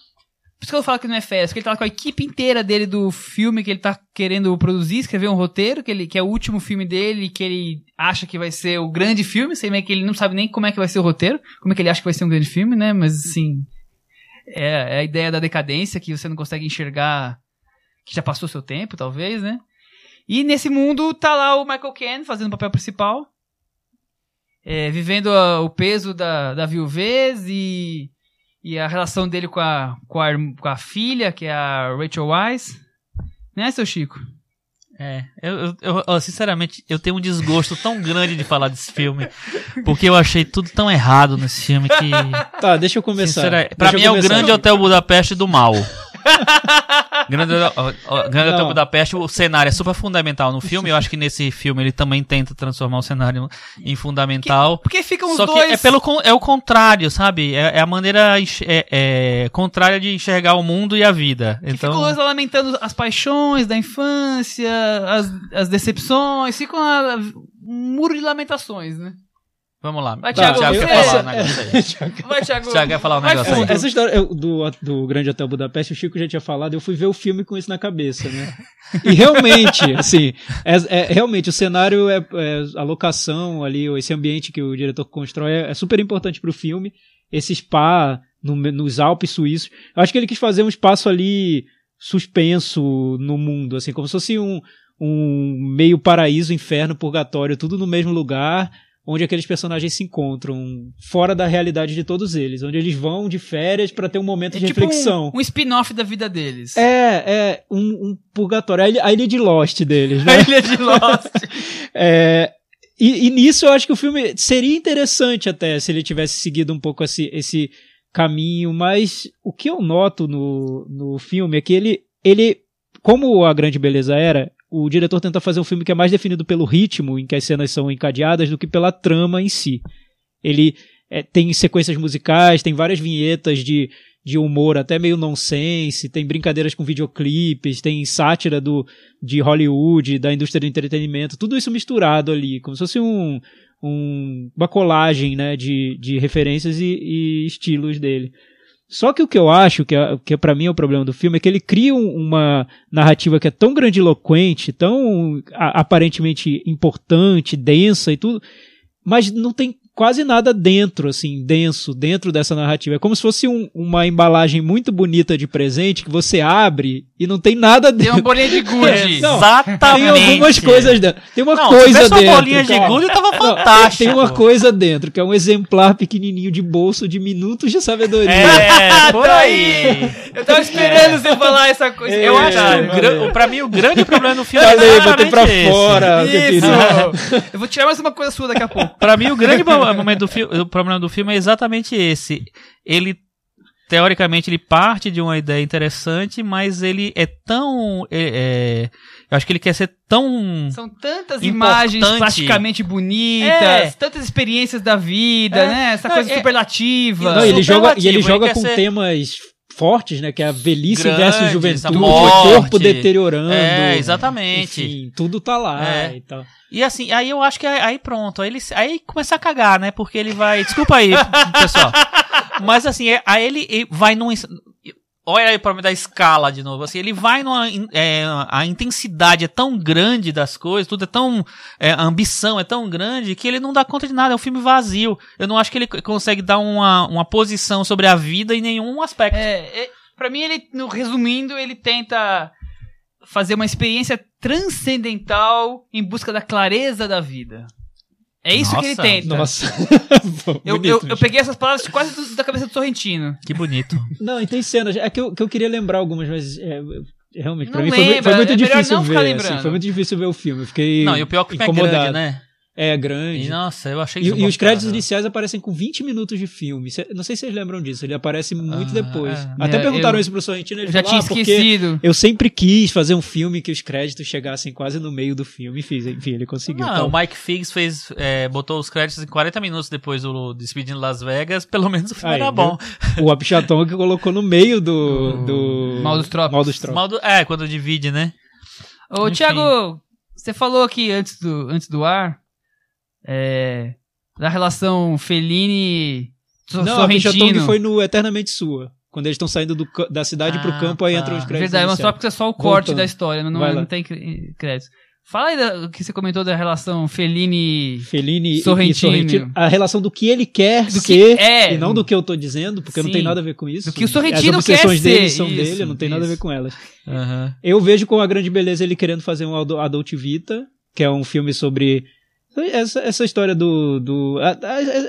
Por isso que eu falo que não é férias, porque ele tá lá com a equipe inteira dele do filme que ele tá querendo produzir, escrever um roteiro, que, ele, que é o último filme dele, que ele acha que vai ser o grande filme, sei meio que ele não sabe nem como é que vai ser o roteiro, como é que ele acha que vai ser um grande filme, né? Mas assim. É, é a ideia da decadência que você não consegue enxergar que já passou seu tempo, talvez, né? E nesse mundo tá lá o Michael Caine fazendo o papel principal, é, vivendo a- o peso da, da viuvez e, e a relação dele com a, com, a, com a filha, que é a Rachel Weisz. Né, seu Chico? É, eu, eu- eu- sinceramente, eu tenho um desgosto tão grande de falar desse filme, porque eu achei tudo tão errado nesse filme que. Tá, deixa eu começar. sincera- pra Deixa mim é o grande Hotel Budapeste do mal. grande Não. Hotel Budapeste, o cenário é super fundamental no filme. Eu acho que nesse filme ele também tenta transformar o cenário em fundamental. Porque ficam os Só que dois. é pelo é o contrário, sabe? É, é a maneira é, é, contrária de enxergar o mundo e a vida. Que Então, ficam os dois lamentando as paixões da infância, as, as decepções, ficam um muro de lamentações, né? Vamos lá. Vai, O Thiago, Thiago você- quer falar um negócio aí. Vai, Thiago. O Thiago quer falar um negócio aí. Essa história do, do Grande Hotel Budapeste, o Chico já tinha falado, eu fui ver o filme com isso na cabeça, né? E realmente, assim, é, é- realmente o cenário, é, é a locação ali, esse ambiente que o diretor constrói é, é super importante pro filme. Esse spa no- nos Alpes suíços. Eu acho que ele quis fazer um espaço ali suspenso no mundo, assim, como se fosse um, um meio paraíso, inferno, purgatório, tudo no mesmo lugar onde aqueles personagens se encontram, fora da realidade de todos eles, onde eles vão de férias para ter um momento É de tipo reflexão. um, um spin-off da vida deles. É, é um, um purgatório, a ilha, a ilha de Lost deles, né? A Ilha de Lost. É, e, e nisso eu acho que o filme seria interessante até se ele tivesse seguido um pouco esse, esse caminho, mas o que eu noto no, no filme é que ele, ele, como a grande beleza era, o diretor tenta fazer um filme que é mais definido pelo ritmo em que as cenas são encadeadas do que pela trama em si. Ele é, tem sequências musicais, tem várias vinhetas de, de humor até meio nonsense, tem brincadeiras com videoclipes, tem sátira do, de Hollywood, da indústria do entretenimento, tudo isso misturado ali, como se fosse um, um, uma colagem né, de, de referências e, e estilos dele. Só que o que eu acho, que, é- que para mim é o problema do filme, é que ele cria um- uma narrativa que é tão grandiloquente, tão aparentemente importante, densa e tudo, mas não tem quase nada dentro, assim, denso, dentro dessa narrativa. É como se fosse um- uma embalagem muito bonita de presente que você abre e não tem nada Tem uma dentro. bolinha de gude. Não, Exatamente. Tem algumas coisas dentro. Tem uma Não, se coisa uma dentro. bolinha de gude, tava Não, fantástico. Tem uma coisa dentro, que é um exemplar pequenininho de bolso de minutos de sabedoria. É, por aí. Eu tava esperando você falar essa coisa. É, Eu acho que pra mim o grande problema do filme Falei, é botei pra exatamente esse. fora Isso! Eu vou tirar mais uma coisa sua daqui a pouco. Pra mim, o grande mo- momento do filme, o problema do filme é exatamente esse. Ele, teoricamente, ele parte de uma ideia interessante, mas ele é tão. é- é, eu acho que ele quer ser tão. São tantas Importante. imagens plasticamente bonitas, É. tantas experiências da vida, É. né? Essa Não, coisa é- superlativa. Não, ele joga, e ele joga ele com ser- temas fortes, né? Que é a velhice Grandes, versus a juventude, morte. o corpo deteriorando. É, exatamente. Enfim, tudo tá lá É. e tal. E assim, aí eu acho que aí pronto, aí ele aí começa a cagar, né? Porque ele vai. Desculpa aí, pessoal. Mas assim, é- aí ele vai num. Olha aí o problema da escala de novo. Assim, ele vai numa. É, a intensidade é tão grande das coisas, tudo é tão. é, a ambição é tão grande que ele não dá conta de nada. É um filme vazio. Eu não acho que ele consegue dar uma, uma posição sobre a vida em nenhum aspecto. É, é, pra mim, ele, no, resumindo, ele tenta fazer uma experiência transcendental em busca da clareza da vida. É isso que ele Nossa. tenta. Nossa. Eu, Bonito, eu, eu peguei essas palavras quase do- da cabeça do Sorrentino. Que bonito. Não, e tem cenas. É que eu, que eu queria lembrar algumas, mas é, realmente, pra Não mim foi, lembra, foi muito é melhor difícil não ficar ver. lembrando. assim, foi muito difícil ver o filme. Eu fiquei. Não, e o pior que o filme é incomodado. grande, né? É grande. E, nossa, eu achei E, e os créditos iniciais aparecem com 20 minutos de filme. Cê- não sei se vocês lembram disso, ele aparece muito Ah, depois. é. Até É, perguntaram eu- isso pro Sorrentino, ele já falou, tinha ah, esquecido. eu sempre quis fazer um filme que os créditos chegassem quase no meio do filme. Fiz, enfim, ele conseguiu. Não, Então, o Mike Figs fez, é, botou os créditos em 40 minutos depois do Despedindo Las Vegas, pelo menos o filme Aí, era viu? bom. o Apichatong que colocou no meio do... do... Mal dos Trópicos. Mal dos Trópicos. Mal do- é, quando divide, né? Ô, Enfim. Thiago, você falou aqui antes do, antes do ar é, da relação Fellini Não, a Sorrentino. foi no Eternamente Sua. Quando eles estão saindo do da cidade pro Ah, campo, aí tá. entram os É créditos verdade, mas iniciais. só porque é só o corte Voltando. da história, não, não, tem créditos. Fala aí da- o que você comentou da relação Fellini. Fellini Sorrentino. e Sorrentino. A relação do que ele quer Do que- ser é. e não do que eu tô dizendo, porque não Sim. tem nada a ver com isso. Do que o Sorrentino As obsessões quer dele ser, são isso, dele, não tem nada a ver isso. com elas. Eu vejo com a grande beleza ele querendo fazer um Adult Vita, que é um filme sobre essa, essa história do. do a,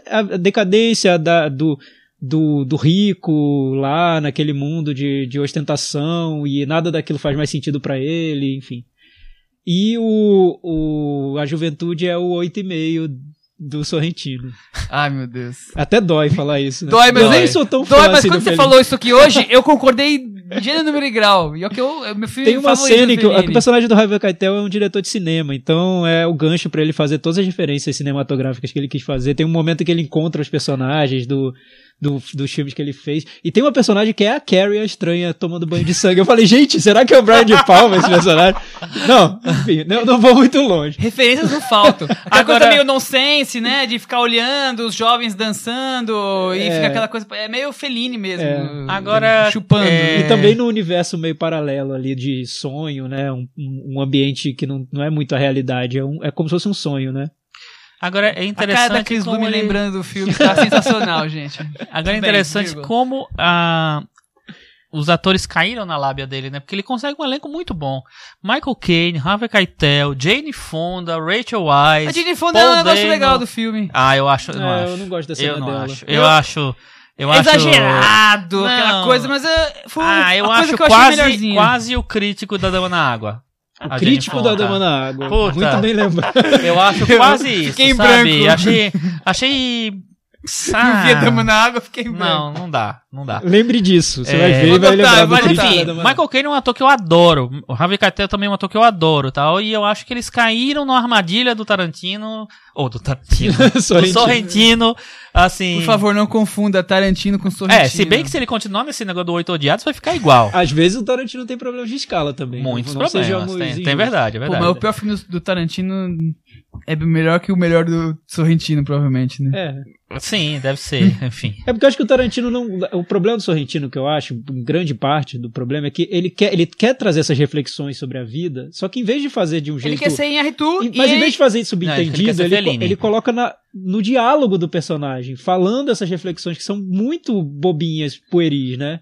a- a decadência da, do, do, do rico lá naquele mundo de, de ostentação e nada daquilo faz mais sentido pra ele, enfim. E o, o, a juventude é o 8,5 do Sorrentino. Ai, meu Deus. Até dói falar isso. Né? Dói, mas eu nem dói. sou tão Dói, mas assim quando do você falou isso aqui hoje, eu concordei gênero, número e grau. E é o que eu, é meu filme Tem uma cena que o, personagem do Harvey Keitel é um diretor de cinema, então é o gancho pra ele fazer todas as referências cinematográficas que ele quis fazer. Tem um momento que ele encontra os personagens do, do- dos filmes que ele fez. E tem uma personagem que é a Carrie, a estranha, tomando banho de sangue. Eu falei, gente, será que é o Brian de Palma esse personagem? Não, enfim, não, não vou muito longe. Referências não faltam. Aquela Agora- coisa meio nonsense, né? De ficar olhando os jovens dançando e É. fica aquela coisa. É meio Fellini mesmo. É. Agora, Chupando. é, E também no universo meio paralelo ali de sonho, né? Um, um um ambiente que não, não é muito a realidade, é, um, é como se fosse um sonho, né? Agora é A cara da interessante Cris como Lume ele- lembrando do filme tá sensacional, gente. Agora é Bem, interessante vírgula. como ah, os atores caíram na lábia dele, né? Porque ele consegue um elenco muito bom. Michael Caine, Harvey Keitel, Jane Fonda, Rachel Weisz. A Jane Fonda é Paul um negócio Dano. legal do filme. Ah, eu acho. Eu não É, acho. eu não gosto da cena Eu não dela. acho. Eu, Eu- acho. Eu acho. Exagerado, aquela Não. coisa, mas é, foi Ah, eu a coisa acho que eu quase, quase o crítico da Dama na Água. O A crítico da. Dama na Água. Puta. Muito bem lembrado. Eu acho quase isso. Fiquei sabe? branco. Achei. Achei. Eu vi a dama na água, fiquei em. Não, não dá. Não dá. Lembre disso, você É. vai ver e vai lembrar vai anotar. da Enfim, Michael Caine é um ator que eu adoro. O Harvey Keitel também é um ator que eu adoro, tal. E eu acho que eles caíram na armadilha do Tarantino, ou do Tarantino, do Sorrentino. Sorrentino, assim. Por favor, não confunda Tarantino com Sorrentino. É, se bem que se ele continuar nesse negócio do Oito Odiados, vai ficar igual. Às vezes o Tarantino tem problemas de escala também. Muitos não problemas. Tem, tem verdade, é Pô, verdade. mas o pior filme do Tarantino É melhor que o melhor do Sorrentino, provavelmente, né? É. Sim, deve ser, enfim. É porque eu acho que o Tarantino não. O problema do Sorrentino, que eu acho, em grande parte do problema, é que ele quer, ele quer trazer essas reflexões sobre a vida, só que em vez de fazer de um jeito. Ele quer ser em Arthur Em- Mas e em vez de fazer isso Não, ele subentendido, ele, ele coloca na- no diálogo do personagem, falando essas reflexões que são muito bobinhas, pueris, né?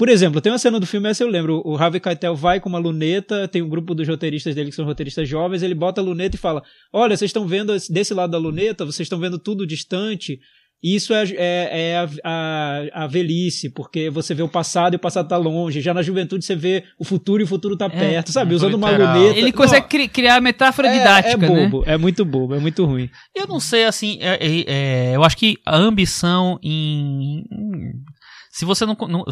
Por exemplo, tem uma cena do filme, essa eu lembro, o Harvey Keitel vai com uma luneta, tem um grupo dos roteiristas dele que são roteiristas jovens, ele bota a luneta e fala, olha, vocês estão vendo esse- desse lado da luneta, vocês estão vendo tudo distante, e isso é, é- é a, a- a velhice, porque você vê o passado e o passado tá longe, já na juventude você vê o futuro e o futuro tá perto, sabe? Usando uma literal. luneta. ele consegue cri- criar metáfora É- didática, é né? bobo, é muito bobo, é muito ruim. Eu não sei, assim, é- é- é, eu acho que a ambição em. em- Se você não. não-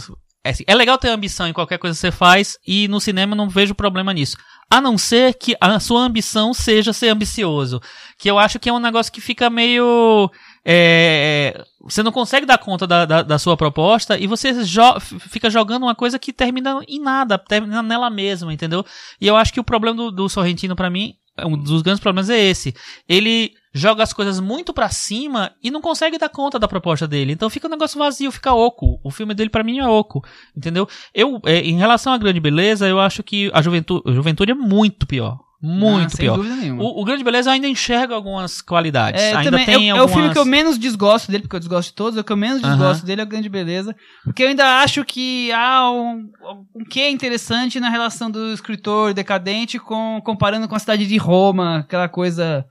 é, assim, é legal ter ambição em qualquer coisa que você faz, e no cinema não vejo problema nisso. A não ser que a sua ambição seja ser ambicioso. Que eu acho que é um negócio que fica meio. é, você não consegue dar conta da, da, da sua proposta e você jo- fica jogando uma coisa que termina em nada, termina nela mesma, entendeu? E eu acho que o problema do, do Sorrentino, pra mim, um dos grandes problemas é esse. Ele joga as coisas muito pra cima e não consegue dar conta da proposta dele. Então fica um negócio vazio, fica oco. O filme dele pra mim é oco, entendeu? Eu, é, em relação à grande beleza, eu acho que a juventude, a juventude é muito pior. Muito Ah, sem pior. dúvida nenhuma. O, o Grande Beleza eu ainda enxerga algumas qualidades. É, ainda também, tem é, é algumas... o filme que eu menos desgosto dele, porque eu desgosto de todos, o que eu menos desgosto dele é a Grande Beleza. Porque eu ainda acho que há um, um que é interessante na relação do escritor decadente com comparando com a cidade de Roma, aquela coisa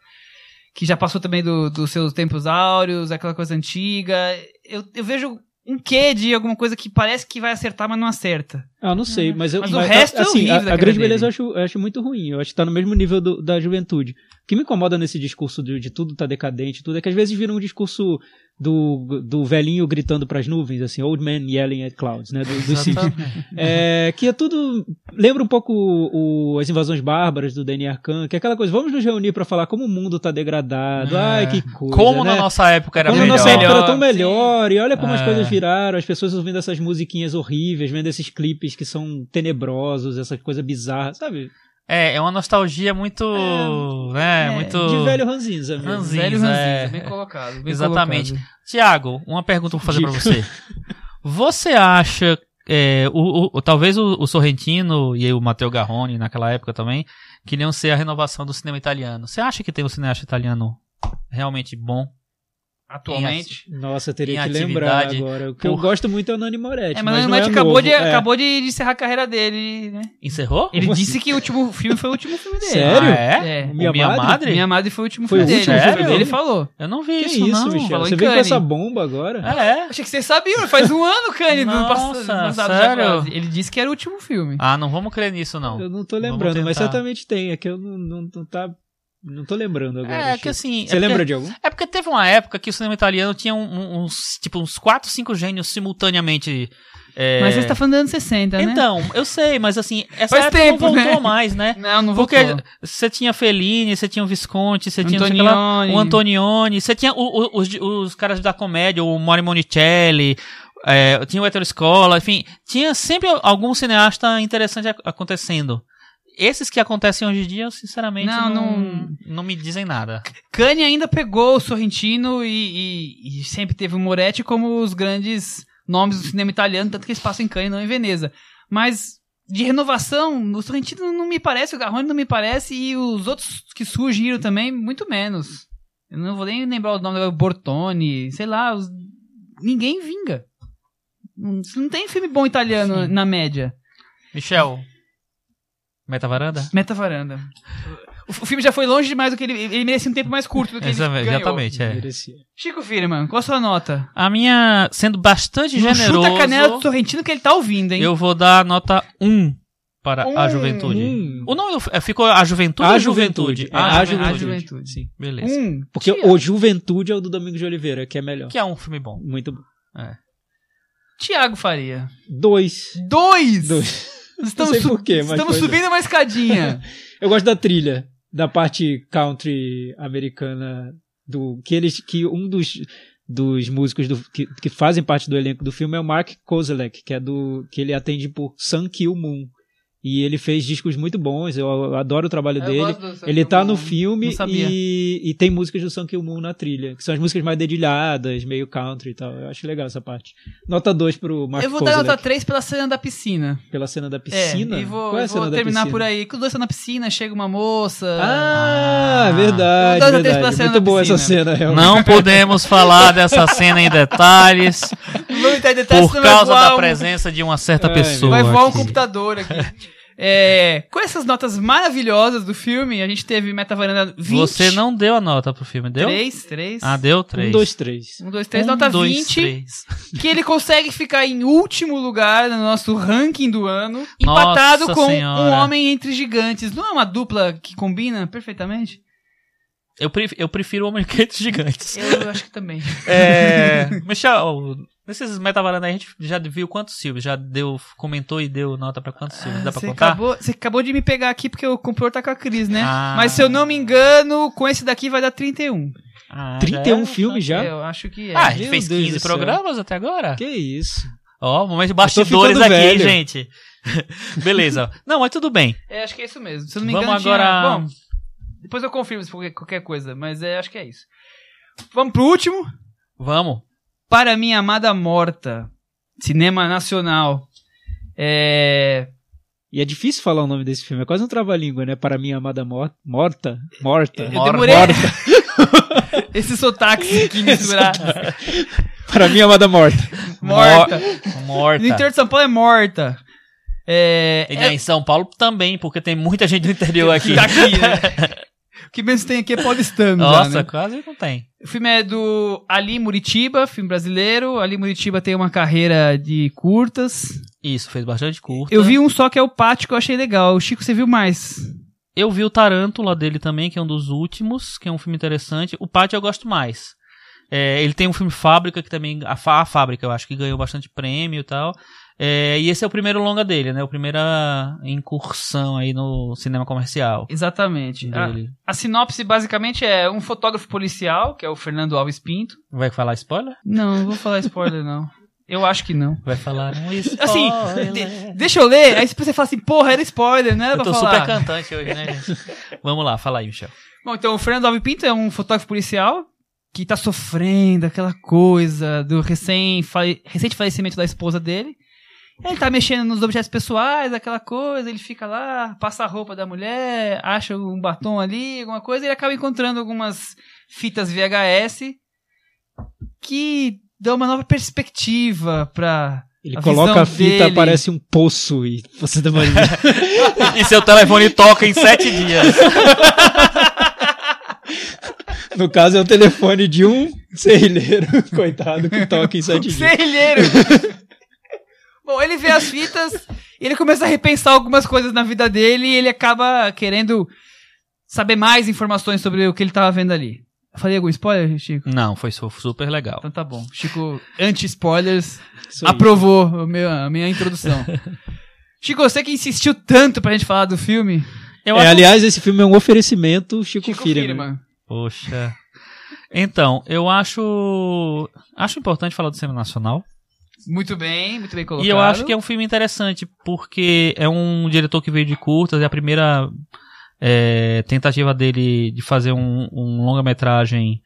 que já passou também do- dos seus tempos áureos, aquela coisa antiga. Eu, eu vejo um quê de alguma coisa que parece que vai acertar, mas não acerta. Ah, não sei, mas eu. Mas o resto é assim, horrível a, a grande dele. beleza eu acho, eu acho muito ruim. Eu acho que tá no mesmo nível do- da juventude. O que me incomoda nesse discurso de, de tudo tá decadente, tudo, é que às vezes vira um discurso do, do velhinho gritando pras nuvens, assim, old man yelling at clouds, né? Do, do. É, que é tudo. Lembra um pouco o, o As Invasões Bárbaras do Danny Arcan, que é aquela coisa, vamos nos reunir pra falar como o mundo tá degradado. É. Ai, que coisa. Como né? na nossa época era Como na melhor. nossa época era tão melhor, e olha como as É. coisas viraram, as pessoas ouvindo essas musiquinhas horríveis, vendo esses clipes que são tenebrosos, essa coisa bizarra, sabe? É, é uma nostalgia muito. né, é, muito. De velho ranzinza mesmo. Ranzinza. Velho ranzinza, é. bem colocado. bem Exatamente. colocado. Tiago, uma pergunta vou fazer pra você. Você acha. é, o, o- o- talvez o, o Sorrentino e o Matteo Garrone, naquela época também, queriam ser a renovação do cinema italiano. Você acha que tem um cineasta italiano realmente bom? Atualmente. Nossa, eu teria Em que lembrar agora. O que eu por- gosto muito é o Nani Moretti. É, mas mas o não Animate é acabou, novo. de, É. acabou de encerrar a carreira dele, né? Encerrou? Ele Como disse assim? que o último filme foi o último filme dele. Sério? Ah, é? É. O Minha Minha, Madre? Madre? Minha Madre foi o último Foi filme o dele. último filme Ele dele? falou. Eu não vi Que isso, isso, não. Michel? falou Você veio com essa bomba agora? Ah, é? Achei que você sabia, faz um ano, Kanye, do Nossa, passado, sério? Ele disse que era o último filme. Ah, não vamos crer nisso, não. Eu não tô lembrando, mas certamente tem. É que eu não, não, não tá. Não tô lembrando agora. É, Chico. que assim. Você é lembra porque- de algum? É porque teve uma época que o cinema italiano tinha um- um- uns, tipo, uns 4, 5 gênios simultaneamente. é, Mas você está falando dos anos 60, né? Então, eu sei, mas assim, essa Faz época tempo, não voltou né? mais, né? Não, não Porque voltou. você tinha Fellini, você tinha o Visconti, você tinha lá, Antonioni. o Antonioni, você tinha o- o- os, os caras da comédia, o Mori Monicelli, é, tinha o Ettore Scola, enfim, tinha sempre algum cineasta interessante ac- acontecendo. Esses que acontecem hoje em dia, eu sinceramente Não, não, não- não, me dizem nada. Kanye ainda pegou o Sorrentino e, e- e sempre teve o Moretti como os grandes nomes do cinema italiano, tanto que eles passam em Cannes, não em Veneza. Mas de renovação, o Sorrentino não me parece, o Garrone não me parece e os outros que surgiram também, muito menos. Eu não vou nem lembrar o nome do Bortoni, sei lá, os- ninguém vinga. Não, não tem filme bom italiano na média. Michel, Meta Varanda? Meta Varanda. O, o filme já foi longe demais do que ele. Ele merecia um tempo mais curto do que ele Exatamente, ganhou. exatamente, é. Merecia. Chico Firman, qual a sua nota? A minha, sendo bastante Não generoso, chuta a canela do Sorrentino que ele tá ouvindo, hein? eu vou dar nota 1 para a Um, juventude. um. O nome do- é, ficou a juventude A ou a juventude. juventude? É, a a juventude. juventude. Sim. Beleza. Um. Porque Tiago. o Juventude é o do Domingos de Oliveira, que é melhor. Que é um filme bom. Muito bom. Tiago Faria. Dois. Dois! Dois. Estamos, estamos foi subindo uma escadinha. Eu gosto da trilha, da parte country americana do que eles que um dos dos músicos do, que, que fazem parte do elenco do filme é o Mark Kozelek, que é do que ele atende por Sun Kill Moon, E ele fez discos muito bons, eu adoro o trabalho Eu dele. Ele tá Moon, no filme e, e tem músicas do Sun Kill Moon na trilha, que são as músicas mais dedilhadas, meio country e tal. Eu acho legal essa parte. Nota 2 pro Mark Eu vou dar Kozilek, nota 3 pela cena da piscina. pela cena da piscina. É, e vou, Qual é a cena vou da terminar piscina? por aí. Os dois estão na piscina, chega uma moça. Ah, Ah. verdade, Eu três pela verdade. cena Muito da boa essa piscina. cena, realmente. Não podemos falar dessa cena em detalhes entrar em detalhes, por causa da um- presença de uma certa Ai, pessoa. Vai voar um computador aqui. É, com essas notas maravilhosas do filme, a gente teve Metavaranda 20. Você não deu a nota pro filme, deu? 3, 3. Ah, deu 3. Um, dois, três. 1, 2, 3, um, nota dois, 20. três. Que ele consegue ficar em último lugar no nosso ranking do ano. Nossa empatado com Senhora. Um Homem Entre Gigantes. Não é uma dupla que combina perfeitamente? Eu, pref- eu prefiro o Homem Quentes Gigantes. Eu acho que também. É. Michel, nesses metavaranda aí a gente já viu quantos filmes? Já deu, comentou e deu nota pra quantos filmes? Dá pra você, contar? acabou, você acabou de me pegar aqui porque o computador tá com a Cris, né? Ah. Mas se eu não me engano, com esse daqui vai dar 31. Ah, 31 é? filmes já? Eu acho que é. Ah, a gente Meu fez Deus 15 do céu. programas até agora? Que isso? Ó, momento de bastidores aqui, velho. gente. Beleza. Não, mas tudo bem. É, acho que é isso mesmo. Se eu não me Vamos engano, tinha- agora- Bom, depois eu confirmo se for qualquer coisa, mas é, acho que é isso. Vamos pro último. Vamos. Para Minha Amada Morta. Cinema Nacional. É... E é difícil falar o nome desse filme, é quase um trava-língua, né? Para minha amada mor morta. Morta. Eu Morta. demorei... Esse sotaque aqui misturado. Para minha amada morta. Morta. Morta. No interior de São Paulo é morta. É... E é... em São Paulo também, porque tem muita gente do interior aqui. Tá aqui, né? O que menos tem aqui é paulistano já, Nossa, né? quase não tem. O filme é do Ali Muritiba, filme brasileiro. Ali Muritiba tem uma carreira de curtas. Isso, fez bastante curta. Eu vi um só que é o Pátio que eu achei legal. O Chico, você viu mais? Eu vi o Tarântula dele também, que é um dos últimos, que é um filme interessante. O Pátio eu gosto mais. É, ele tem um filme Fábrica, que também. A, Fá- a Fábrica, eu acho que ganhou bastante prêmio e tal. É, e esse é o primeiro longa dele, né? A primeira incursão aí no cinema comercial Exatamente. A, a sinopse basicamente é um fotógrafo policial, que é o Fernando Alves Pinto. Vai falar spoiler? Não, não vou falar spoiler, não. Eu acho que não. Vai falar um spoiler. Assim, de- deixa eu ler, aí você fala assim, porra, era spoiler, era Eu tô falar. super cantante hoje, né, gente? Vamos lá, fala aí, Michel. Bom, então o Fernando Alves Pinto é um fotógrafo policial que tá sofrendo aquela coisa do recém recente falecimento da esposa dele. Ele tá mexendo nos objetos pessoais, aquela coisa, ele fica lá, passa a roupa da mulher, acha um batom ali, alguma coisa, e ele acaba encontrando algumas fitas VHS que dão uma nova perspectiva pra. Ele A coloca a fita, dele. parece um poço e você dá uma. E seu telefone toca em sete dias. No caso é o telefone de um serrilheiro, coitado, que toca em sete dias. Serrilheiro! Bom, ele vê as fitas e ele começa a repensar algumas coisas na vida dele e ele acaba querendo saber mais informações sobre o que ele tava vendo ali. Eu falei algum spoiler, Chico? Não, foi su- super legal. Então tá bom. Chico, anti-spoilers, aprovou o meu- a minha introdução. Chico, você que insistiu tanto pra gente falar do filme. Eu É, acho- aliás, esse filme é um oferecimento Chico, Chico Firman. Firman. Poxa. Então, eu acho. Acho importante falar do cinema nacional. Muito bem, muito bem colocado. E eu acho que é um filme interessante, porque é um diretor que veio de curtas, é a primeira é, tentativa dele de fazer um, um longa-metragem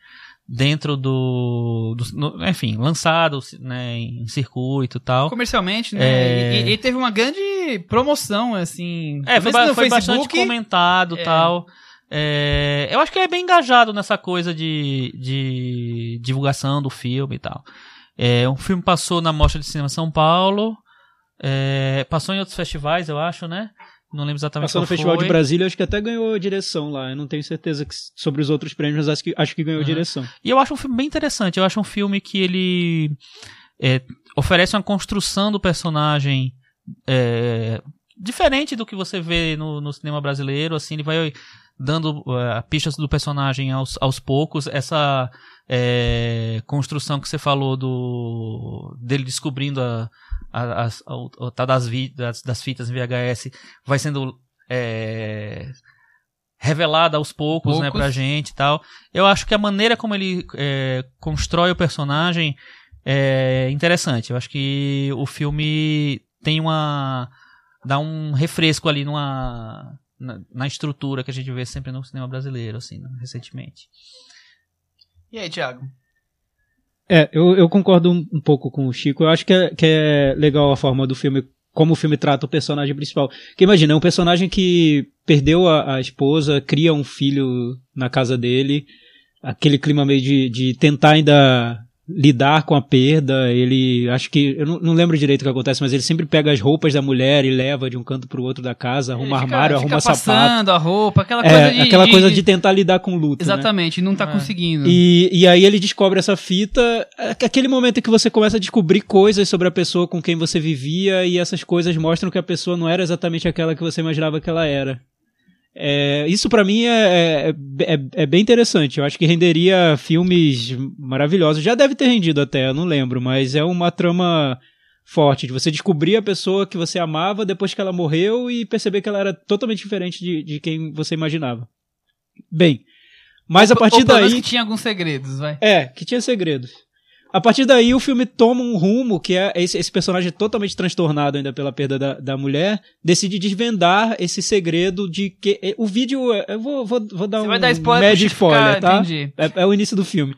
dentro do. do- no- enfim, lançado né, em circuito e tal. Comercialmente, né? É. E, e- teve uma grande promoção, assim. É, foi, ba- foi bastante comentado e É. tal. É, eu acho que ele é bem engajado nessa coisa de, de divulgação do filme e tal. É, o filme passou na Mostra de Cinema São Paulo, é, passou em outros festivais, eu acho, né? Não lembro exatamente Passou no Festival foi. de Brasília, acho que até ganhou direção lá. Eu não tenho certeza que- sobre os outros prêmios, mas acho que, acho que ganhou Uhum. direção. E eu acho um filme bem interessante. Eu acho um filme que ele é, oferece uma construção do personagem é, diferente do que você vê no, no cinema brasileiro. Assim, ele vai dando é, pistas do personagem aos, aos poucos. Essa é, construção que você falou do dele descobrindo a, a, as- a- o- tal das, vi- das, das fitas em VHS vai sendo é, revelada aos poucos, né, Poucos. pra gente e tal. Eu acho que a maneira como ele é, constrói o personagem é interessante. Eu acho que o filme tem uma dá um refresco ali numa na, na estrutura que a gente vê sempre no cinema brasileiro, assim, né, recentemente. E aí, Thiago? É, eu, eu concordo um, um pouco com o Chico. Eu acho que é, que é legal a forma do filme, como o filme trata o personagem principal. Porque imagina, é um personagem que perdeu a, a esposa, cria um filho na casa dele, aquele clima meio de, de tentar ainda lidar com a perda. Ele, acho que, eu não, não lembro direito o que acontece, mas ele sempre pega as roupas da mulher e leva de um canto pro outro da casa, arruma fica- armário, fica arruma sapato. passando a roupa, aquela É, coisa de. aquela coisa de tentar lidar com o luto. né? Exatamente, não tá É. conseguindo. E, e aí ele descobre essa fita, é aquele momento em que você começa a descobrir coisas sobre a pessoa com quem você vivia e essas coisas mostram que a pessoa não era exatamente aquela que você imaginava que ela era. É, isso pra mim é, é, é- é bem interessante. Eu acho que renderia filmes maravilhosos. Já deve ter rendido até, eu não lembro, mas é uma trama forte de você descobrir a pessoa que você amava depois que ela morreu e perceber que ela era totalmente diferente de, de quem você imaginava. Bem, mas a partir Ou daí. que tinha alguns segredos, vai. É, que tinha segredos. A partir daí o filme toma um rumo que é esse, esse personagem totalmente transtornado ainda pela perda da, da mulher, decide desvendar esse segredo de que é, o vídeo, é- eu vou, vou, vou dar Você um vai dar spoiler médio spoiler, tá? entendi. É, é o início do filme.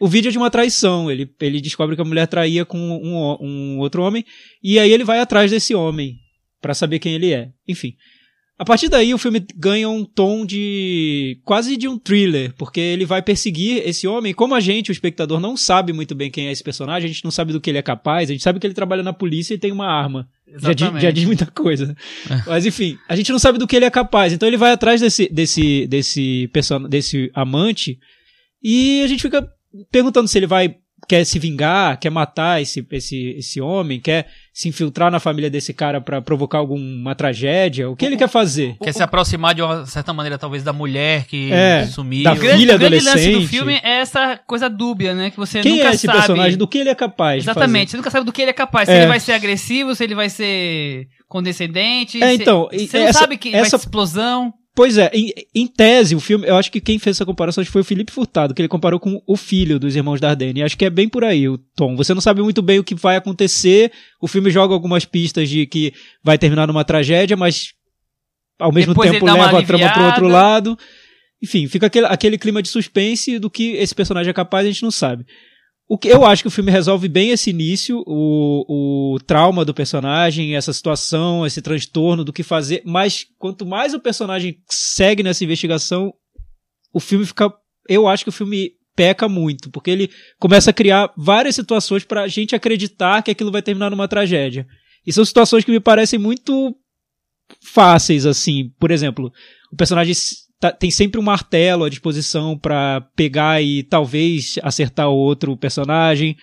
O vídeo é de uma traição. Ele, ele descobre que a mulher traía com um, um outro homem e aí ele vai atrás desse homem pra saber quem ele é. Enfim. A partir daí o filme ganha um tom de quase de um thriller, porque ele vai perseguir esse homem. Como a gente, o espectador, não sabe muito bem quem é esse personagem, a gente não sabe do que ele é capaz, a gente sabe que ele trabalha na polícia e tem uma arma. Já, di- já diz muita coisa. Mas enfim, a gente não sabe do que ele é capaz. Então ele vai atrás desse desse desse person... desse amante e a gente fica perguntando se ele vai quer se vingar, quer matar esse esse esse homem, quer se infiltrar na família desse cara pra provocar alguma tragédia. O que ele quer fazer? Quer se aproximar de uma certa maneira, talvez, da mulher que É, sumiu. da O grande, filha o grande lance do adolescente. filme é essa coisa dúbia, né? Que você Quem nunca é esse sabe. personagem? Do que ele é capaz? de Exatamente, você nunca sabe do que ele é capaz. Se É. ele vai ser agressivo, se ele vai ser condescendente. É, se- então, Você não essa- sabe que vai essa- ser explosão. Pois é, em, em tese, o filme, eu acho que quem fez essa comparação foi o Felipe Furtado, que ele comparou com o filho dos irmãos Dardenne. E acho que é bem por aí o tom. Você não sabe muito bem o que vai acontecer. O filme joga algumas pistas de que vai terminar numa tragédia, mas ao mesmo Depois tempo leva a trama pro outro lado. Enfim, fica aquele, aquele clima de suspense do que esse personagem é capaz, a gente não sabe. O que eu acho que o filme resolve bem esse início, o, o trauma do personagem, essa situação, esse transtorno do que fazer, mas quanto mais o personagem segue nessa investigação, o filme fica. Eu acho que o filme peca muito, porque ele começa a criar várias situações pra gente acreditar que aquilo vai terminar numa tragédia. E são situações que me parecem muito fáceis, assim. Por exemplo, o personagem tá- tem sempre um martelo à disposição pra pegar e talvez acertar o outro personagem.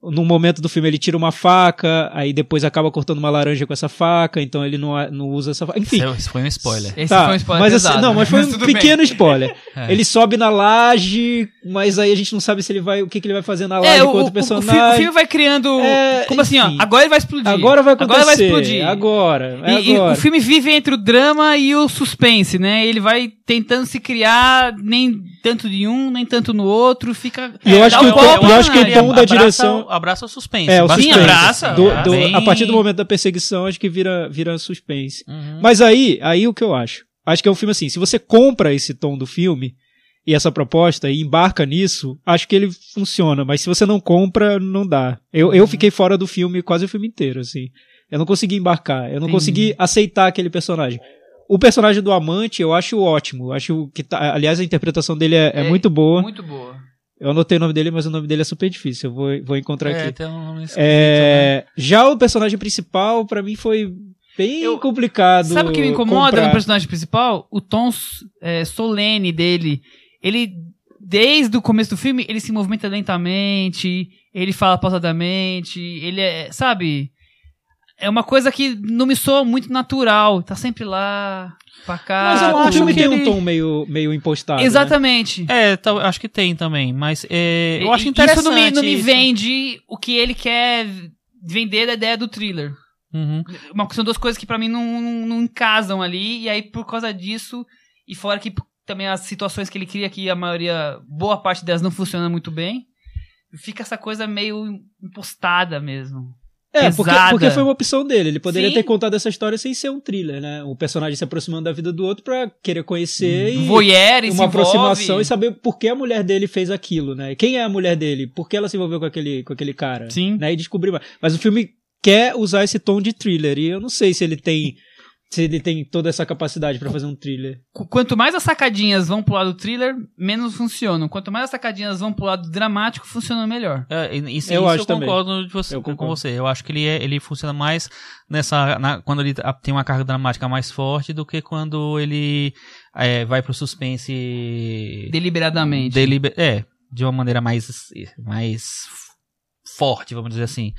Num momento do filme ele tira uma faca, aí depois acaba cortando uma laranja com essa faca, então ele não, não usa essa faca. Enfim, isso foi um spoiler. Esse Tá, foi um spoiler mas assim, pesado. não, mas foi um tudo bem. pequeno spoiler. É. Ele sobe na laje, mas aí a gente não sabe se ele vai, o que, que ele vai fazer na laje É, com o, outro o, o, personagem. o filme vai criando. É, como assim, ó? enfim. Agora ele vai explodir. Agora vai acontecer. Agora vai explodir. Agora. É E, e agora. o filme vive entre o drama e o suspense, né? Ele vai tentando se criar nem tanto de um, nem tanto no outro, fica. E eu é, acho que o tom- eu acho que o tom da direção- Abraça o suspense. É, o suspense. abraça, Do- é, do- bem- A partir do momento da perseguição, acho que vira, vira suspense. Uhum. Mas aí, aí o que eu acho? Acho que é um filme assim, se você compra esse tom do filme e essa proposta e embarca nisso, acho que ele funciona. Mas se você não compra, não dá. Eu, eu fiquei fora do filme quase o filme inteiro, assim. Eu não consegui embarcar, eu não Entendi. consegui aceitar aquele personagem. O personagem do amante eu acho ótimo. Eu Acho que tá, aliás a interpretação dele é, é É, muito boa. Muito boa. Eu anotei o nome dele, mas o nome dele é super difícil. Eu vou, vou encontrar É, aqui. tem um nome É, Já o personagem principal, pra mim, foi bem Eu- complicado. Sabe o que me incomoda comprar. no personagem principal? O tom é, solene dele. Ele, desde o começo do filme, ele se movimenta lentamente, ele fala pausadamente, ele é, sabe? É uma coisa que não me soa muito natural. Tá sempre lá, pra cá. Mas eu acho que tem um tom meio, meio impostado. né? Exatamente. É, tal- acho que tem também, mas é, eu acho e interessante. Isso não me, não me isso. vende o que ele quer vender da ideia do thriller. Uhum. Uma, são duas coisas que pra mim não, não, não encasam ali, e aí por causa disso, e fora que também as situações que ele cria que a maioria, boa parte delas não funciona muito bem, fica essa coisa meio impostada mesmo. É, porque, porque foi uma opção dele. Ele poderia Sim. ter contado essa história sem ser um thriller, né? O personagem se aproximando da vida do outro pra querer conhecer e Voyeur, e se uma aproximação envolve. e saber por que a mulher dele fez aquilo, né? Quem é a mulher dele? Por que ela se envolveu com aquele, com aquele cara? Sim. Né? E descobrir mais. Mas o filme quer usar esse tom de thriller e eu não sei se ele tem se ele tem toda essa capacidade pra fazer um thriller. Qu- Quanto mais as sacadinhas vão pro lado thriller, menos funcionam. Quanto mais as sacadinhas vão pro lado dramático, funciona melhor. É, e- isso, Eu isso acho eu concordo de você- Eu com concordo. você. Eu acho que ele, é- ele funciona mais nessa. na- quando ele tem uma carga dramática mais forte do que quando ele é, vai pro suspense. Deliberadamente. deliber- é, de uma maneira mais, mais forte, vamos dizer assim.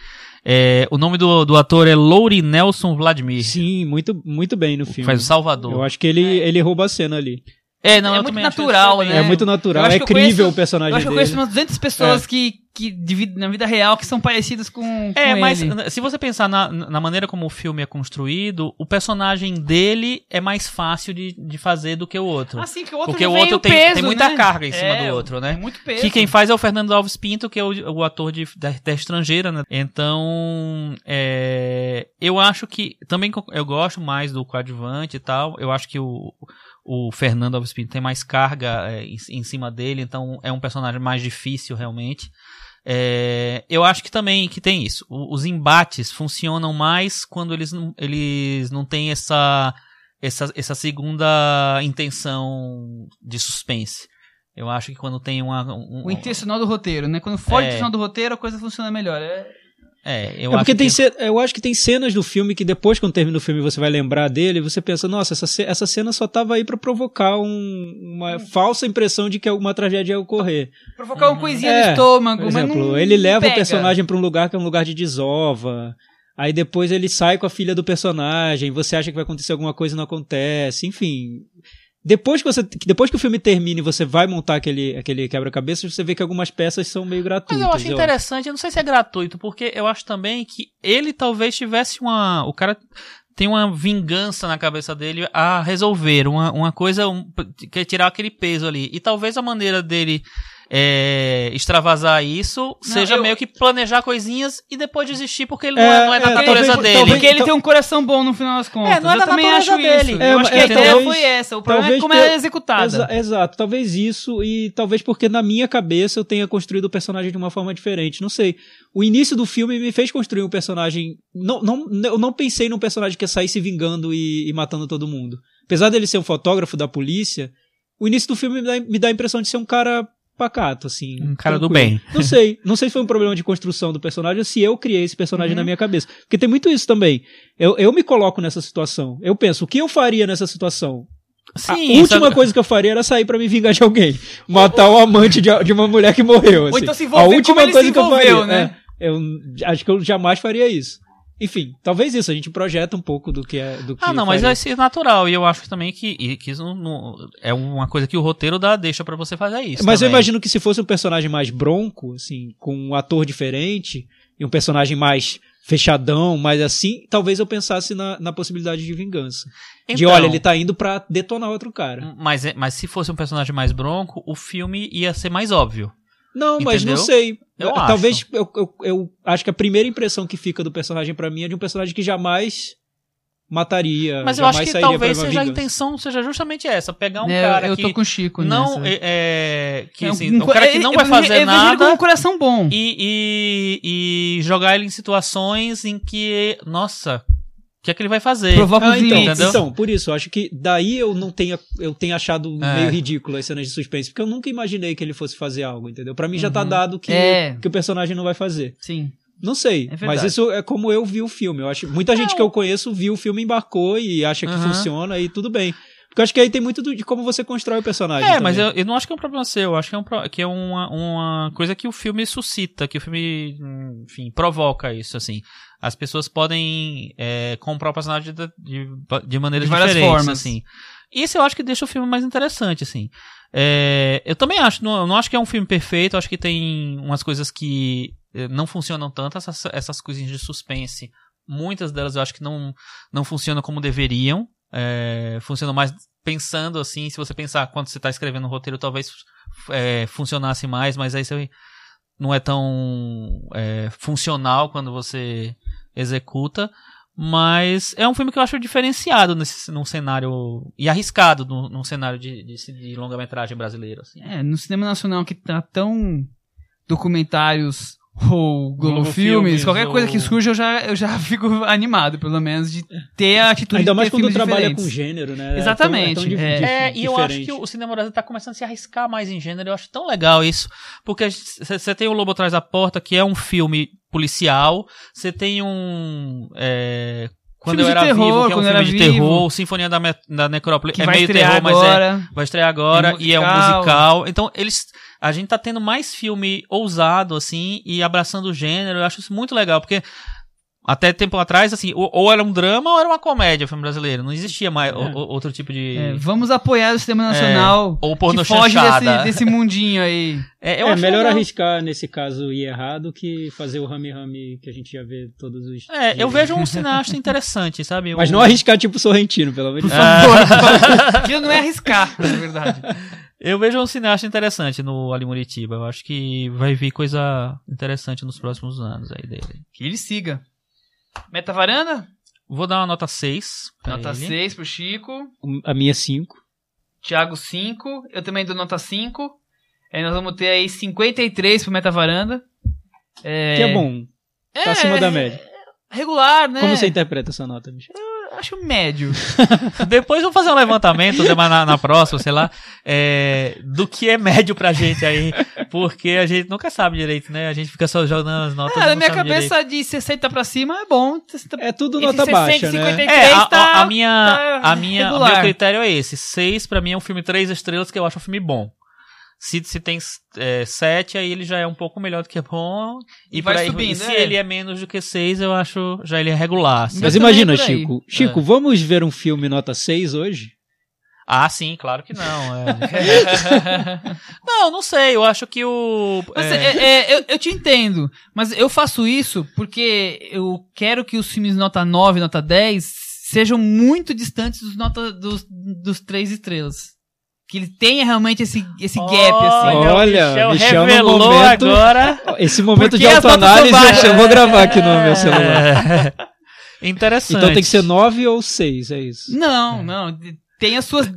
É, o nome do, do ator é Lowry Nelson Vladimir. Sim, muito, muito bem no filme. Faz o Salvador. Eu acho que ele, ele rouba a cena ali. É, não, É muito natural, né? É, muito natural, é que eu crível conheço- o personagem Eu acho que eu dele. conheço umas 200 pessoas que, que na vida real que são parecidas com, É, com mas ele. se você pensar na, na maneira como o filme é construído, o personagem dele é mais fácil de, de fazer do que o outro. Ah, sim, porque o outro Porque o outro o tem- peso, tem muita né? carga em cima É, do outro, né? muito peso. Que quem faz é o Fernando Alves Pinto, que é o, o ator de, da, da estrangeira, né? Então, é, eu acho que. Também eu gosto mais do coadjuvante e tal. Eu acho que o, o Fernando Alves Pinto tem mais carga é, em, em cima dele, então é um personagem mais difícil realmente. É, eu acho que também que tem isso. O- os embates funcionam mais quando eles não, eles não têm essa, essa, essa segunda intenção de suspense. Eu acho que quando tem uma. Um, O intencional do roteiro, né? Quando foge É. o intencional do roteiro, a coisa funciona melhor. É... É, eu é porque acho tem que... ce- eu acho que tem cenas do filme que depois, quando termina o filme, você vai lembrar dele e você pensa, nossa, essa, ce- essa cena só tava aí pra provocar um- uma falsa impressão de que alguma tragédia ia ocorrer. Provocar uma coisinha É, no estômago, Por mas exemplo, não ele leva pega. o personagem pra um lugar que é um lugar de desova. Aí depois ele sai com a filha do personagem, você acha que vai acontecer alguma coisa e não acontece, enfim. Depois que você depois que o filme termina e você vai montar aquele, aquele quebra-cabeça, você vê que algumas peças são meio Mas gratuitas. eu acho interessante, eu não sei se é gratuito, porque eu acho também que ele talvez tivesse uma. O cara tem uma vingança na cabeça dele a resolver, uma, uma coisa um, que é tirar aquele peso ali. E talvez a maneira dele é, extravasar isso seja eu- meio que planejar coisinhas e depois desistir, porque ele não É, é, não é da é, natureza talvez- dele. Porque ele tem um coração bom no final das contas. É, não é eu da também natureza acho dele. isso. É, eu acho que é, a ideia talvez- foi essa. O problema é como ter- ela é executada. Exa- exato, talvez isso e talvez porque na minha cabeça eu tenha construído o personagem de uma forma diferente, não sei. O início do filme me fez construir um personagem, não, não, eu não pensei num personagem que ia sair se vingando e, e matando todo mundo. Apesar dele ser um fotógrafo da polícia, o início do filme me dá, me dá a impressão de ser um cara pacato, assim. Um cara do tranquilo. bem. Não sei, não sei se foi um problema de construção do personagem ou se eu criei esse personagem Uhum. na minha cabeça. Porque tem muito isso também. Eu, eu me coloco nessa situação. Eu penso, o que eu faria nessa situação? a Sim, última sabe- coisa que eu faria era sair pra me vingar de alguém. Matar o amante de, de uma mulher que morreu. Ou assim. então se a envolver última como ele coisa que eu faria. né? é, eu acho que eu jamais faria isso. Enfim, talvez isso, a gente projeta um pouco do que é. Do que Ah, não, mas faria. vai ser natural. E eu acho também que, que isso não, não- é uma coisa que o roteiro dá, deixa pra você fazer isso. Mas eu também. imagino que se fosse um personagem mais bronco, assim, com um ator diferente, e um personagem mais fechadão, mais assim, talvez eu pensasse na, na possibilidade de vingança. de Então, olha, ele tá indo pra detonar outro cara. Mas, é- mas se fosse um personagem mais bronco, o filme ia ser mais óbvio. Não, mas não Entendeu? sei. Eu Talvez eu, eu, eu acho que a primeira impressão que fica do personagem pra mim é de um personagem que jamais mataria. Mas eu jamais acho que talvez seja a vingança. intenção, seja justamente essa. Pegar um É, cara eu que tô com o Chico não nessa. é, é, que, É assim, um cara que ele- não vai fazer ele com nada um coração bom. e, e, e jogar ele em situações em que, nossa, o que é que ele vai fazer? Provoca Ah, os então, limites. então, por isso, eu acho que daí eu não tenha, eu tenho achado É. meio ridículo as cenas de suspense, porque eu nunca imaginei que ele fosse fazer algo, entendeu? Pra mim já tá Uhum. dado que, É. que o personagem não vai fazer. Sim. Não sei, É mas isso é como eu vi o filme. Eu acho muita gente que eu conheço viu o filme, embarcou e acha que Aham. funciona e tudo bem. Porque eu acho que aí tem muito do- de como você constrói o personagem. É, também. mas eu, eu não acho que é um problema seu, eu acho que é, um, que é uma, uma coisa que o filme suscita, que o filme, hum, enfim, provoca isso, assim. As pessoas podem é, comprar o personagem de, de, de maneiras De várias diferentes, formas. assim. Isso eu acho que deixa o filme mais interessante, assim. É, eu também acho, não, não acho que é um filme perfeito, acho que tem umas coisas que eh, não funcionam tanto, essas, essas coisinhas de suspense. Muitas delas eu acho que não, não funcionam como deveriam. É, funcionam mais pensando assim, se você pensar quando você está escrevendo o roteiro, talvez é, funcionasse mais, mas aí você não é tão é, funcional quando você executa. Mas é um filme que eu acho diferenciado nesse, num cenário. e arriscado num, num cenário de, de, de longa-metragem brasileiro. Assim. É, no cinema nacional que tá tão documentários ou Globo Filmes, Filmes, qualquer coisa que ou- surja eu já, eu já fico animado, pelo menos, de ter a atitude Ainda de mais quando trabalha diferentes. com gênero, né? Exatamente, É tão, é tão é. É, e eu acho que o cinema brasileiro tá começando a se arriscar mais em gênero. Eu acho tão legal isso. Porque você tem o Lobo Atrás da Porta, que é um filme policial. Você tem um. é, quando Filme eu de era terror, vivo, que é um filme era de vivo. terror. O Sinfonia da, Me- da Necrópole Que é vai meio estrear terror, mas é, agora. vai estrear agora. É e é um musical. musical. Então, eles. A gente tá tendo mais filme ousado, assim, e abraçando o gênero. Eu acho isso muito legal, porque. Até tempo atrás, assim, ou, ou era um drama ou era uma comédia o filme brasileiro. Não existia mais o- o- outro tipo de. É, vamos apoiar o cinema nacional ou pornô que foge desse, desse mundinho aí. É, eu é acho melhor legal. arriscar nesse caso ir errado que fazer o rame rame que a gente já vê todos os. É, eu dias. vejo um cineasta interessante, sabe? Mas Um- não arriscar tipo Sorrentino, pelo amor de Por Deus. favor, por favor. Não é arriscar, na verdade. Eu vejo um cineasta interessante no Ali Muritiba. Eu acho que vai vir coisa interessante nos próximos anos aí dele. Que ele siga. Meta varanda? Vou dar uma nota 6. pra Nota ele. 6 pro Chico. A minha 5. Thiago 5. Eu também dou nota 5. Aí nós vamos ter aí 53 pro Meta Varanda. É, Que é bom. Tá é, acima da média. Regular, né? Como você interpreta essa nota, bicho? Acho médio. Depois vamos fazer um levantamento né, mas na, na próxima, sei lá, é, do que é médio pra gente aí. Porque a gente nunca sabe direito, né? A gente fica só jogando as notas. Na não minha cabeça de 60 pra cima é bom. 60 É tudo nota 60 e baixa, né? 53 É, a, tá- a- a minha, tá a minha, o meu critério é esse. Seis pra mim é um filme três estrelas que eu acho um filme bom. Se, se tem é, sete, aí ele já é um pouco melhor do que bom. E, Vai aí- subindo, e se é. ele é menos do que seis, eu acho já ele é regular. assim. Mas imagina, é. Chico. Chico, vamos ver um filme nota 6 hoje? Ah, sim, claro que não. é. não, não sei. Eu acho que o. Mas, é, é, é, eu, eu te entendo, mas eu faço isso porque eu quero que os filmes nota 9, nota 10 sejam muito distantes dos, nota, dos, dos três estrelas. Que ele tenha realmente esse, esse gap, assim. Olha, Michel, Michel no revelou momento- agora. Esse momento de são autoanálise eu vou gravar aqui no meu celular. É. Interessante. Então tem que ser 9 ou 6, é isso. Não, não. Tem as suas.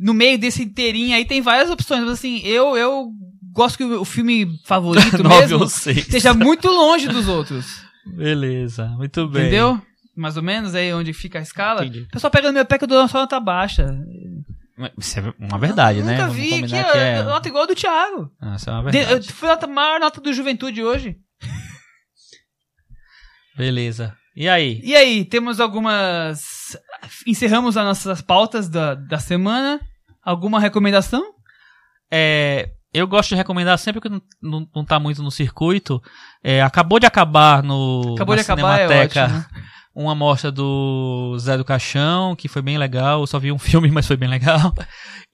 No meio desse inteirinho aí tem várias opções. Mas assim, eu, eu gosto que o, filme favorito Nove mesmo ou seis. esteja muito longe dos outros. Beleza, muito bem. Entendeu? Mais ou menos aí onde fica a escala. Entendi. O pessoal pega no meu pé que eu dou só nota baixa. Isso é uma verdade, eu né? Nunca vi que, que é. nota igual a do Thiago. Ah, Isso é uma De, verdade. eu fui a maior nota do Juventude hoje. Beleza. E aí? E aí, temos algumas. Encerramos as nossas pautas da, da semana. Alguma recomendação? É, eu gosto de recomendar sempre que não, não, não tá muito no circuito. é, acabou de acabar no Acabou de acabar, é Cinemateca ótimo. uma amostra do Zé do Caixão, que foi bem legal. Eu só vi um filme, mas foi bem legal.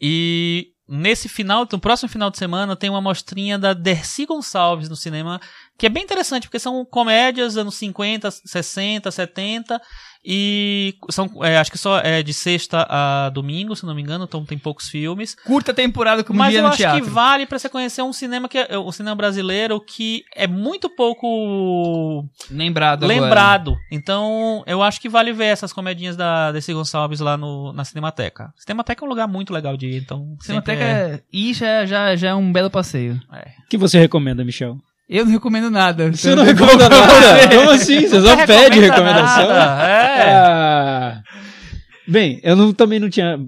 E nesse final, no próximo final de semana, tem uma amostrinha da Dercy Gonçalves no cinema, que é bem interessante, porque são comédias anos 50, 60, 70. E são, é, acho que só é de sexta a domingo, se não me engano, então tem poucos filmes. Curta temporada como Mas dia eu no acho teatro. que vale pra você conhecer um cinema que é, um cinema brasileiro que é muito pouco Lembrado agora. lembrado. Então, eu acho que vale ver essas comedinhas da Desi Gonçalves lá no, na Cinemateca. Cinemateca é um lugar muito legal de ir, então. Cinemateca é... E já, já, já é um belo passeio. é- O que você recomenda, Michel? Eu não recomendo nada. Você Então não recomenda nada? Como assim? Você só pede recomenda recomendação? nada, É. Ah. Bem, eu não- também não tinha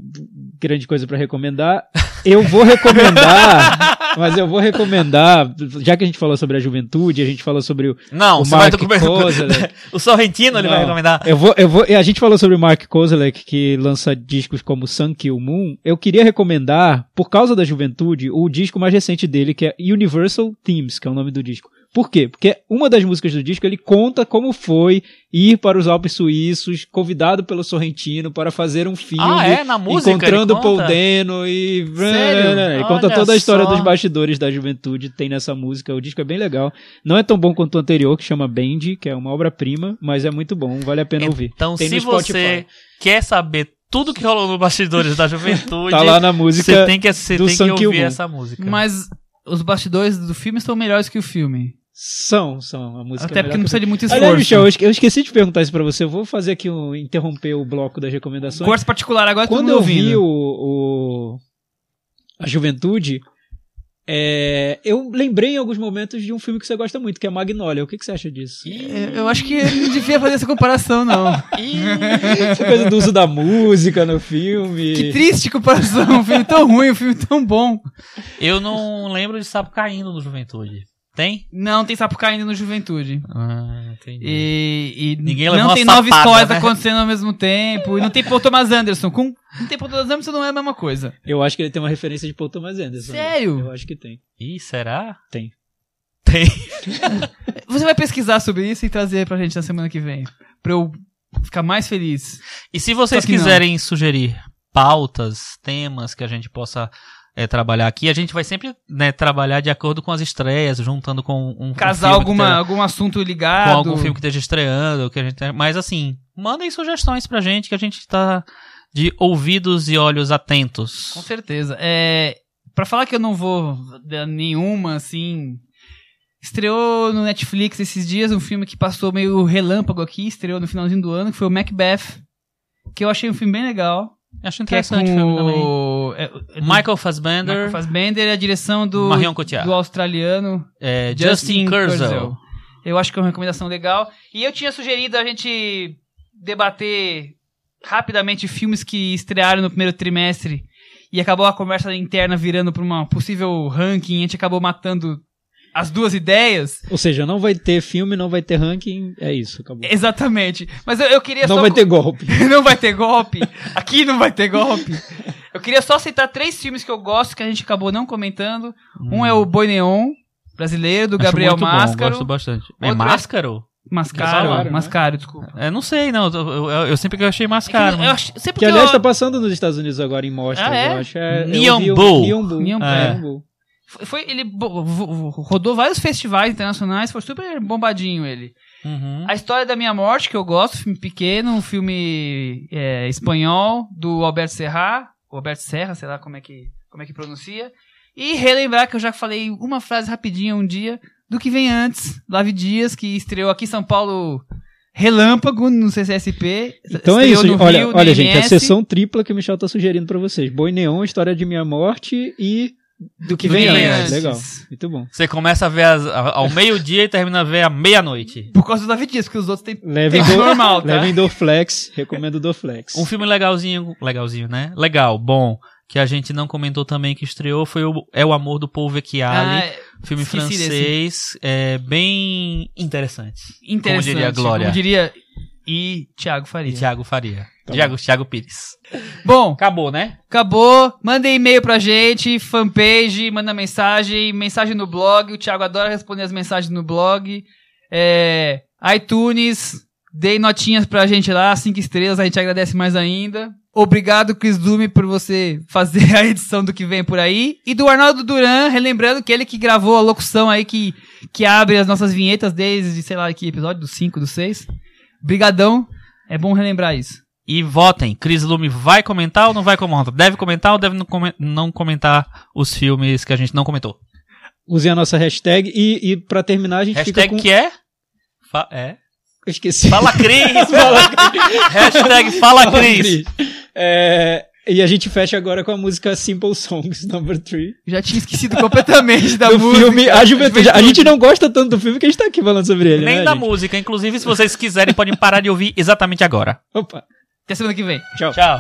grande coisa pra recomendar. Eu vou recomendar, mas eu vou recomendar, já que a gente falou sobre a juventude, a gente falou sobre o, Não, o você vai Mark. Kozelek. O Sorrentino ele vai Não. recomendar. Eu vou, eu vou, a gente falou sobre o Mark Kozelek, que lança discos como Sun Kill Moon. Eu queria recomendar, por causa da juventude, o disco mais recente dele, que é Universal Themes, que é o nome do disco. Por quê? Porque uma das músicas do disco ele conta como foi ir para os Alpes Suíços, convidado pelo Sorrentino para fazer um filme. Ah, é? Na música Encontrando Paul? Dano e. Sério? Ele conta Olha toda a história só. dos bastidores da juventude, tem nessa música. O disco é bem legal. Não é tão bom quanto o anterior, que chama Band, que é uma obra-prima, mas é muito bom, vale a pena ouvir. Então, se você quer saber tudo que rolou no Bastidores da Juventude, Tá lá na música. você tem que, você do tem que ouvir essa música. Mas os bastidores do filme são melhores que o filme. São, são. A música Até é porque não precisa de muito esforço. Michel, eu esque- eu esqueci de perguntar isso pra você. Eu vou fazer aqui um. interromper o bloco das recomendações. Gosto particular agora Quando eu vi ouvindo. o, o- a juventude, é, eu lembrei em alguns momentos de um filme que você gosta muito, que é Magnolia. O que, que você acha disso? É, Eu acho que ele não devia fazer essa comparação, não. Essa coisa do uso da música no filme. Que triste comparação. Um filme tão ruim, um filme tão bom. Eu não lembro de sapo caindo no Juventude. Tem? Não, tem sapo caindo no Juventude. Ah, entendi. E, e Ninguém não tem nove sapada, histórias né? acontecendo ao mesmo tempo. E não tem Paul Thomas Anderson. Com, não tem Paul Thomas Anderson não é a mesma coisa. Eu acho que ele tem uma referência de Paul Thomas Anderson. Sério? Eu acho que tem. Ih, será? Tem. Tem. Você vai pesquisar sobre isso e trazer pra gente na semana que vem. Pra eu ficar mais feliz. E se vocês que não. quiserem sugerir pautas, temas que a gente possa é, trabalhar aqui, a gente vai sempre né, trabalhar de acordo com as estreias, juntando com um, um Casar filme que alguma, tá- algum assunto com ligado. algum filme que esteja estreando, que a gente mas assim, mandem sugestões pra gente que a gente tá de ouvidos e olhos atentos. Com certeza. É, pra falar que eu não vou dar nenhuma, assim. Estreou no Netflix esses dias um filme que passou meio relâmpago aqui, estreou no finalzinho do ano, que foi o Macbeth. Que eu achei um filme bem legal. Acho Que é interessante com o filme também. é- é do- Michael Fassbender, Michael Fassbender e a direção do, Marion Cotillard. do australiano é, Justin Kurzel. Eu acho que é uma recomendação legal. E eu tinha sugerido a gente debater rapidamente filmes que estrearam no primeiro trimestre e acabou a conversa interna virando para uma possível ranking. A gente acabou matando as duas ideias. Ou seja, não vai ter filme, não vai ter ranking. É isso, acabou. Exatamente. Mas eu, eu queria Não só. vai ter golpe. não vai ter golpe. Aqui não vai ter golpe. Eu queria só citar três filmes que eu gosto que a gente acabou não comentando. Um é o Boi Neon, brasileiro, do Acho Gabriel bom, Máscaro. gosto bastante. É é- Máscaro? Mascaro, Mascaro, né? Mascaro, desculpa. É, não sei, não. Eu, eu- eu sempre que eu achei É Máscaro. que eu acho- sempre Que que aliás eu- tá passando nos Estados Unidos agora em mostras, Ah, é? eu acho. É, Neon Bull. Neon Bull. Neon É. Neon Bull. Foi, foi- ele rodou vários festivais internacionais, foi super bombadinho ele. Uhum. A História da Minha Morte, que eu gosto, filme pequeno, um filme é, espanhol, do Alberto Serra, ou Alberto Serra, sei lá como é que, como é que pronuncia. E relembrar que eu já falei uma frase rapidinha um dia, do que vem antes, Lave Dias, que estreou aqui em São Paulo Relâmpago, no CCSP. Então é isso. Olha, Rio, olha gente, a sessão tripla que o Michel tá sugerindo pra vocês. Boi Neon, História de Minha Morte e do que Do vem antes. antes. Legal. Muito bom. Você começa a ver as- a- ao meio-dia e termina a ver à meia-noite. Por causa do Lave Dias, porque os outros têm Levem do, normal, tá? levem Dorflex. Recomendo Dorflex. Um filme legalzinho, legalzinho, né? Legal, bom, que a gente não comentou também que estreou foi o É o Amor do Paul Vecchiali, Ah, é filme esqueci desse. francês, é bem interessante. interessante. Como diria a Glória. Como diria e Thiago E Faria. Thiago Faria. Tá Thiago, Thiago Pires. Bom, Acabou, né? acabou. Manda e-mail pra gente, fanpage, manda mensagem, mensagem no blog. O Thiago adora responder as mensagens no blog. É, iTunes, dei notinhas pra gente lá, cinco estrelas, a gente agradece mais ainda. Obrigado, Chris Dume, por você fazer a edição do que vem por aí. E do Arnaldo Duran, relembrando que ele que gravou a locução aí que, que abre as nossas vinhetas desde, sei lá, que episódio, do 5, do 6. Brigadão, é bom relembrar isso. E votem. Cris Lume vai comentar ou não vai comentar? Deve comentar ou deve não come- não comentar os filmes que a gente não comentou? Usem a nossa hashtag e, e pra terminar a gente Hashtag fica com... que é? Fa- é? Eu esqueci. Fala Cris! Hashtag Fala Cris! É, e a gente fecha agora com a música Simple Songs, number 3. Já tinha esquecido completamente da do música. filme A Juventude. A gente não gosta tanto do filme que a gente tá aqui falando sobre ele, Nem né, da gente? música. Inclusive, se vocês quiserem, podem parar de ouvir exatamente agora. Opa, Até semana que vem. tchau. Tchau.